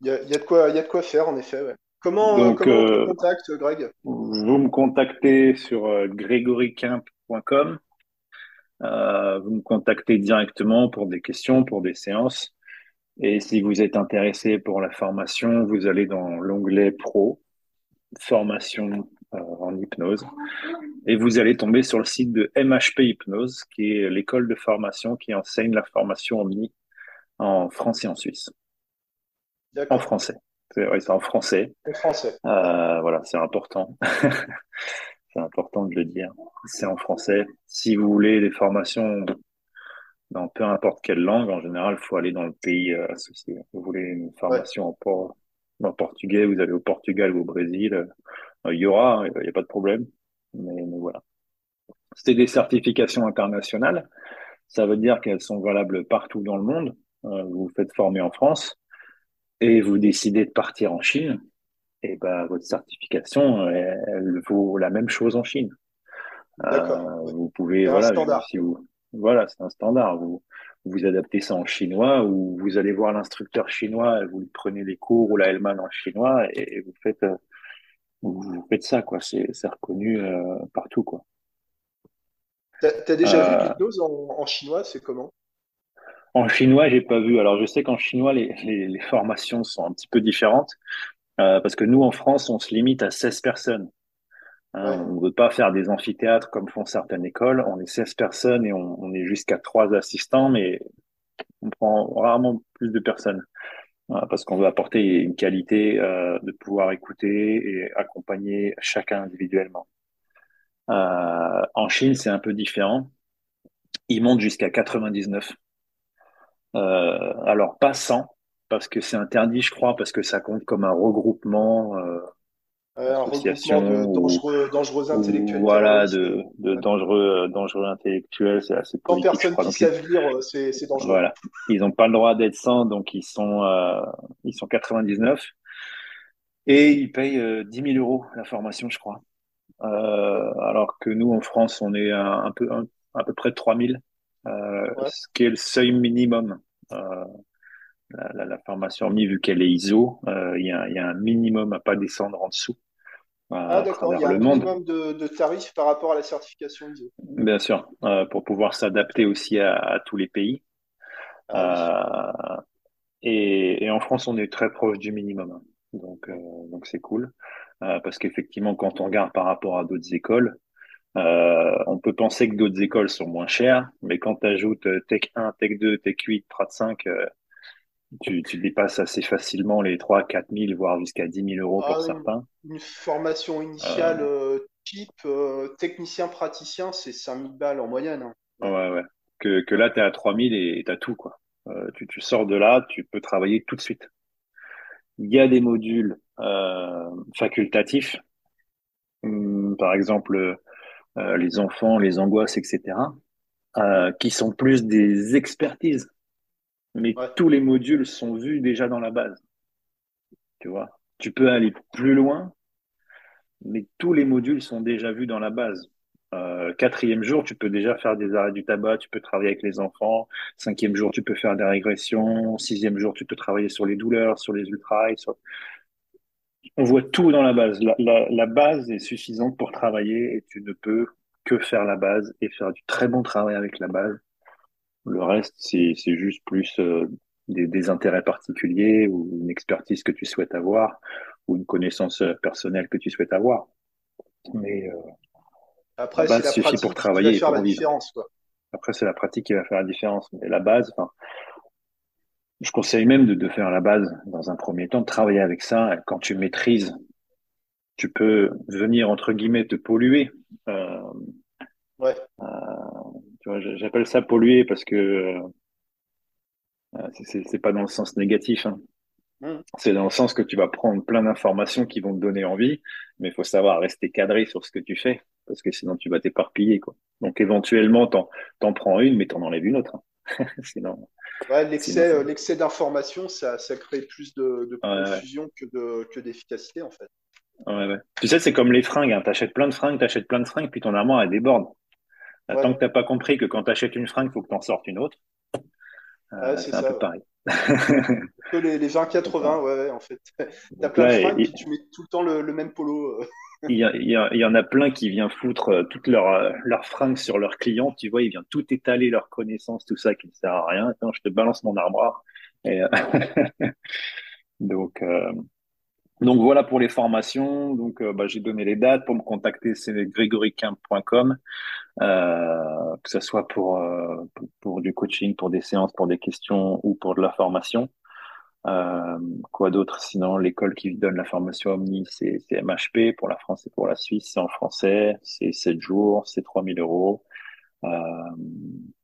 Il y a, il y a de quoi, y a de quoi faire, en effet, ouais. Comment, Donc, comment on te euh, contacte, Greg? vous me contactez sur euh, grégoryquimp.com. Euh, vous me contactez directement pour des questions, pour des séances. Et si vous êtes intéressé pour la formation, vous allez dans l'onglet Pro, formation en hypnose, et vous allez tomber sur le site de MHP Hypnose, qui est l'école de formation qui enseigne la formation Omni en France et en Suisse. En français. C'est ouais, en français. En français. Euh, voilà, c'est important. <laughs> C'est important de le dire. C'est en français. Si vous voulez des formations dans peu importe quelle langue, en général, il faut aller dans le pays euh, associé. Vous voulez une Ouais. formation en, por- en portugais, vous allez au Portugal ou au Brésil. Euh, il y aura, il n'y a pas de problème. Mais, mais voilà. C'est des certifications internationales. Ça veut dire qu'elles sont valables partout dans le monde. Euh, vous vous faites former en France et vous décidez de partir en Chine. Et ben, votre certification, elle, elle vaut la même chose en Chine. D'accord. Euh, vous pouvez, C'est un voilà, standard. si vous, voilà, c'est un standard. Vous, vous adaptez ça en chinois ou vous allez voir l'instructeur chinois, vous lui prenez des cours ou la Hellman en chinois et, et vous faites, euh, vous, faites ça, quoi. C'est, reconnu, euh, partout, quoi. T'as, t'as déjà vu de Euh, l'hypnose en, en chinois, c'est comment? en chinois, j'ai pas vu. Alors, je sais qu'en chinois, les, les, les formations sont un petit peu différentes, euh, parce que nous, en France, on se limite à 16 personnes. Hein, Ouais. on ne veut pas faire des amphithéâtres comme font certaines écoles. On est 16 personnes et on, on est jusqu'à trois assistants, mais on prend rarement plus de personnes parce qu'on veut apporter une qualité euh, de pouvoir écouter et accompagner chacun individuellement. Euh, en Chine, c'est un peu différent. Ils montent jusqu'à 99. Euh, alors pas 100 parce que c'est interdit, je crois, parce que ça compte comme un regroupement, euh, un regroupement association de dangereux, dangereux intellectuels voilà terroristes. de, de dangereux euh, dangereux intellectuels, c'est assez 100 politique, je personnes crois. qui savent lire, euh, c'est, c'est dangereux. voilà, ils n'ont pas le droit d'être 100, donc ils sont euh, ils sont 99 et ils payent euh, 10 000 euros la formation, je crois. euh, alors que nous, en France, on est à, un peu, un- à peu près 3000, euh, Ouais. ce qui est le seuil minimum. Euh, la, la, la formation vu qu'elle est ISO, euh, il y a, y a un minimum à pas descendre en dessous euh, Ah, d'accord, il y a un minimum de, de tarifs par rapport à la certification ISO. bien sûr, euh, pour pouvoir s'adapter aussi à, à tous les pays. Ah oui. Euh, et, et en France, on est très proche du minimum. hein. Donc, euh, donc c'est cool. Parce qu'effectivement, quand on regarde par rapport à d'autres écoles, euh, on peut penser que d'autres écoles sont moins chères, mais quand tu ajoutes Tech 1, Tech 2, Tech 8, Prat 5, euh, tu, tu dépasses assez facilement les 3, 4 000, voire jusqu'à 10 000 euros Ah, pour une, certains. une formation Euh, initiale euh, type euh, technicien-praticien, c'est 5000 balles en moyenne. hein. Ouais, ouais. Que, là, tu es à 3 000 et tu as tout, quoi. Euh, tu, tu sors de là, tu peux travailler tout de suite. Il y a des modules euh, facultatifs, hum, par exemple euh, les enfants, les angoisses, etc., euh, qui sont plus des expertises. Mais ouais. tous les modules sont vus déjà dans la base, tu vois. Tu peux aller plus loin, mais tous les modules sont déjà vus dans la base. Euh, quatrième jour, tu peux déjà faire des arrêts du tabac, tu peux travailler avec les enfants. Cinquième jour, tu peux faire des régressions. Sixième jour, tu peux travailler sur les douleurs, sur les ultras. Sur... On voit tout dans la base. La, la, la base est suffisante pour travailler et tu ne peux que faire la base et faire du très bon travail avec la base. Le reste, c'est, juste plus euh, des, des intérêts particuliers ou une expertise que tu souhaites avoir ou une connaissance euh, personnelle que tu souhaites avoir. Mais euh, la Après, c'est base la suffit pour pratique qui va travailler et faire la différence, quoi. Après, c'est la pratique qui va faire la différence. Mais la base, je conseille même de, de faire la base dans un premier temps, de travailler avec ça. Quand tu maîtrises, tu peux venir, entre guillemets, te polluer. Euh, Ouais, euh, tu vois, j'appelle ça polluer parce que euh, c'est c'est- pas dans le sens négatif. hein. Mmh. C'est dans le sens que tu vas prendre plein d'informations qui vont te donner envie, mais il faut savoir rester cadré sur ce que tu fais, parce que sinon tu vas t'éparpiller, quoi. Donc éventuellement, t'en, t'en prends une, mais t'en enlèves une autre. hein. <laughs> Sinon, Ouais, sinon, l'excès, euh, l'excès d'information, ça, ça crée plus de, de ouais, ouais, confusion que de, que d'efficacité, en fait. Tu sais, c'est comme les fringues, hein. T'achètes plein de fringues, t'achètes plein de fringues, puis ton armoire, elle déborde. Tant que t'as pas compris que quand t'achètes une fringue, faut que t'en sortes une autre, euh, c'est un peu. Ouais. pareil. <laughs> Que les, les C'est pareil. 20-80, ouais, ouais, en fait. <laughs> T'as plein de fringues, et- tu mets tout le temps le, le même polo. euh. <laughs> Il y, a- il y, a- il y en a plein qui viennent foutre euh, toutes leurs leurs fringues sur leurs clients. Tu vois, ils viennent tout étaler leurs connaissances, tout ça qui ne sert à rien. Attends, je te balance mon armoire. Et, donc, euh, donc voilà pour les formations. Donc, euh, bah, j'ai donné les dates pour me contacter. C'est grégoriquin.com, euh, que ce soit pour, euh, pour pour du coaching, pour des séances, pour des questions ou pour de la formation. Euh, quoi d'autre? Sinon, l'école qui donne la formation Omni, c'est c'est MHP pour la France et pour la Suisse, c'est en français, c'est 7 jours, c'est 3000 euros. Euh,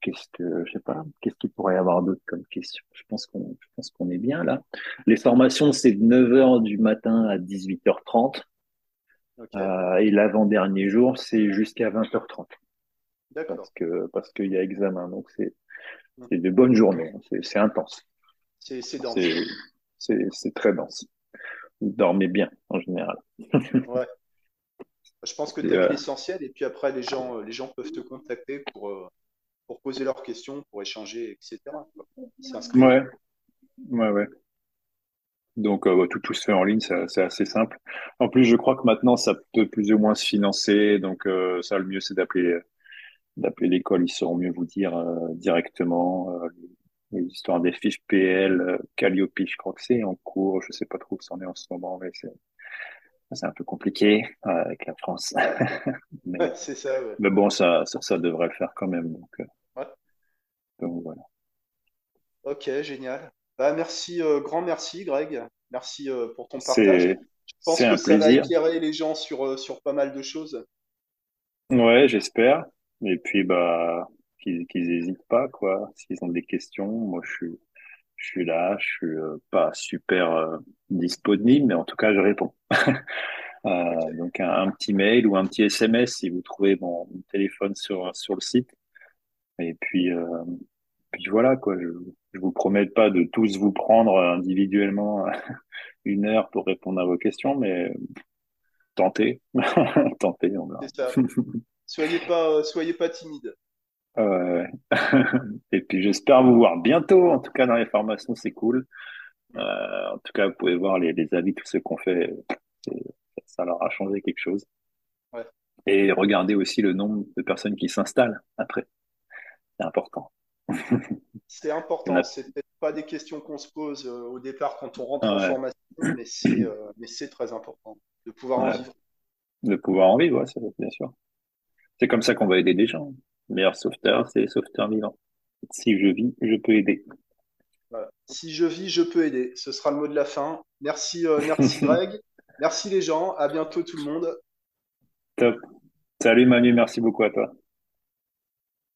qu'est-ce que, je sais pas, qu'est-ce qu'il pourrait y avoir d'autre comme question? Je pense qu'on, je pense qu'on est bien là. Les formations, c'est de 9 heures du matin à 18h30, ok, euh, et l'avant-dernier jour, c'est jusqu'à 20h30 parce que, parce qu'il y a examen. Donc c'est, Hmm. c'est de bonnes journées, hein. c'est, c'est intense. C'est, c'est C'est, dense. c'est, c'est très dense. Vous dormez bien en général. Ouais. <laughs> Je pense que tu as euh, l'essentiel, et puis après, les gens, euh, les gens peuvent te contacter pour, euh, pour poser leurs questions, pour échanger, etc. ouais, ouais, ouais. Donc euh, ouais, tout, tout se fait en ligne, c'est assez simple. En plus, je crois que maintenant, ça peut plus ou moins se financer. Donc euh, ça, le mieux, c'est d'appeler d'appeler l'école. Ils sauront mieux vous dire euh, directement euh, les histoires des fiches PL, euh, Calliope, je crois que c'est en cours. Je sais pas trop où ça en est en ce moment, mais c'est c'est un peu compliqué euh, avec la France. <laughs> Mais, Ouais, c'est ça, ouais. mais bon, ça, ça, ça devrait le faire quand même. Donc, euh, Ouais. donc voilà. Ok, génial. Bah, merci, euh, grand merci, Greg. Merci pour ton partage. C'est Je pense que ça va éclairer les gens sur, sur pas mal de choses. Ouais, j'espère. Et puis, bah, qu'ils qu'ils hésitent pas, quoi. S'ils ont des questions, moi, je suis, je suis là. Je suis euh, pas super euh, disponible, mais en tout cas, je réponds. <laughs> Euh, donc, un, un petit mail ou un petit SMS si vous trouvez mon, mon téléphone sur, sur le site. Et puis, euh, puis voilà, quoi. Je, je vous promets pas de tous vous prendre individuellement <laughs> une heure pour répondre à vos questions, mais tenter, <laughs> tenter, on verra. Soyez pas, soyez pas timide. Ouais. <laughs> Et puis j'espère vous voir bientôt, en tout cas dans les formations, c'est cool. Euh, en tout cas, vous pouvez voir les, les avis, tout ce qu'on fait, ça leur a changé quelque chose. Ouais. Et regardez aussi le nombre de personnes qui s'installent après, c'est important. <laughs> C'est en important. a- C'est peut-être pas des questions qu'on se pose euh, au départ quand on rentre en Ouais, formation, mais c'est euh, mais c'est très important de pouvoir en vivre. De pouvoir en vivre, bien sûr. C'est comme ça qu'on va aider des gens. Le meilleur sauveteur, c'est les sauveteurs vivants. Si je vis, je peux aider. Voilà. Si je vis, je peux aider. Ce sera le mot de la fin. Merci, euh, merci <laughs> Greg. Merci les gens. À bientôt tout le monde. Top. Salut Manu, merci beaucoup à toi.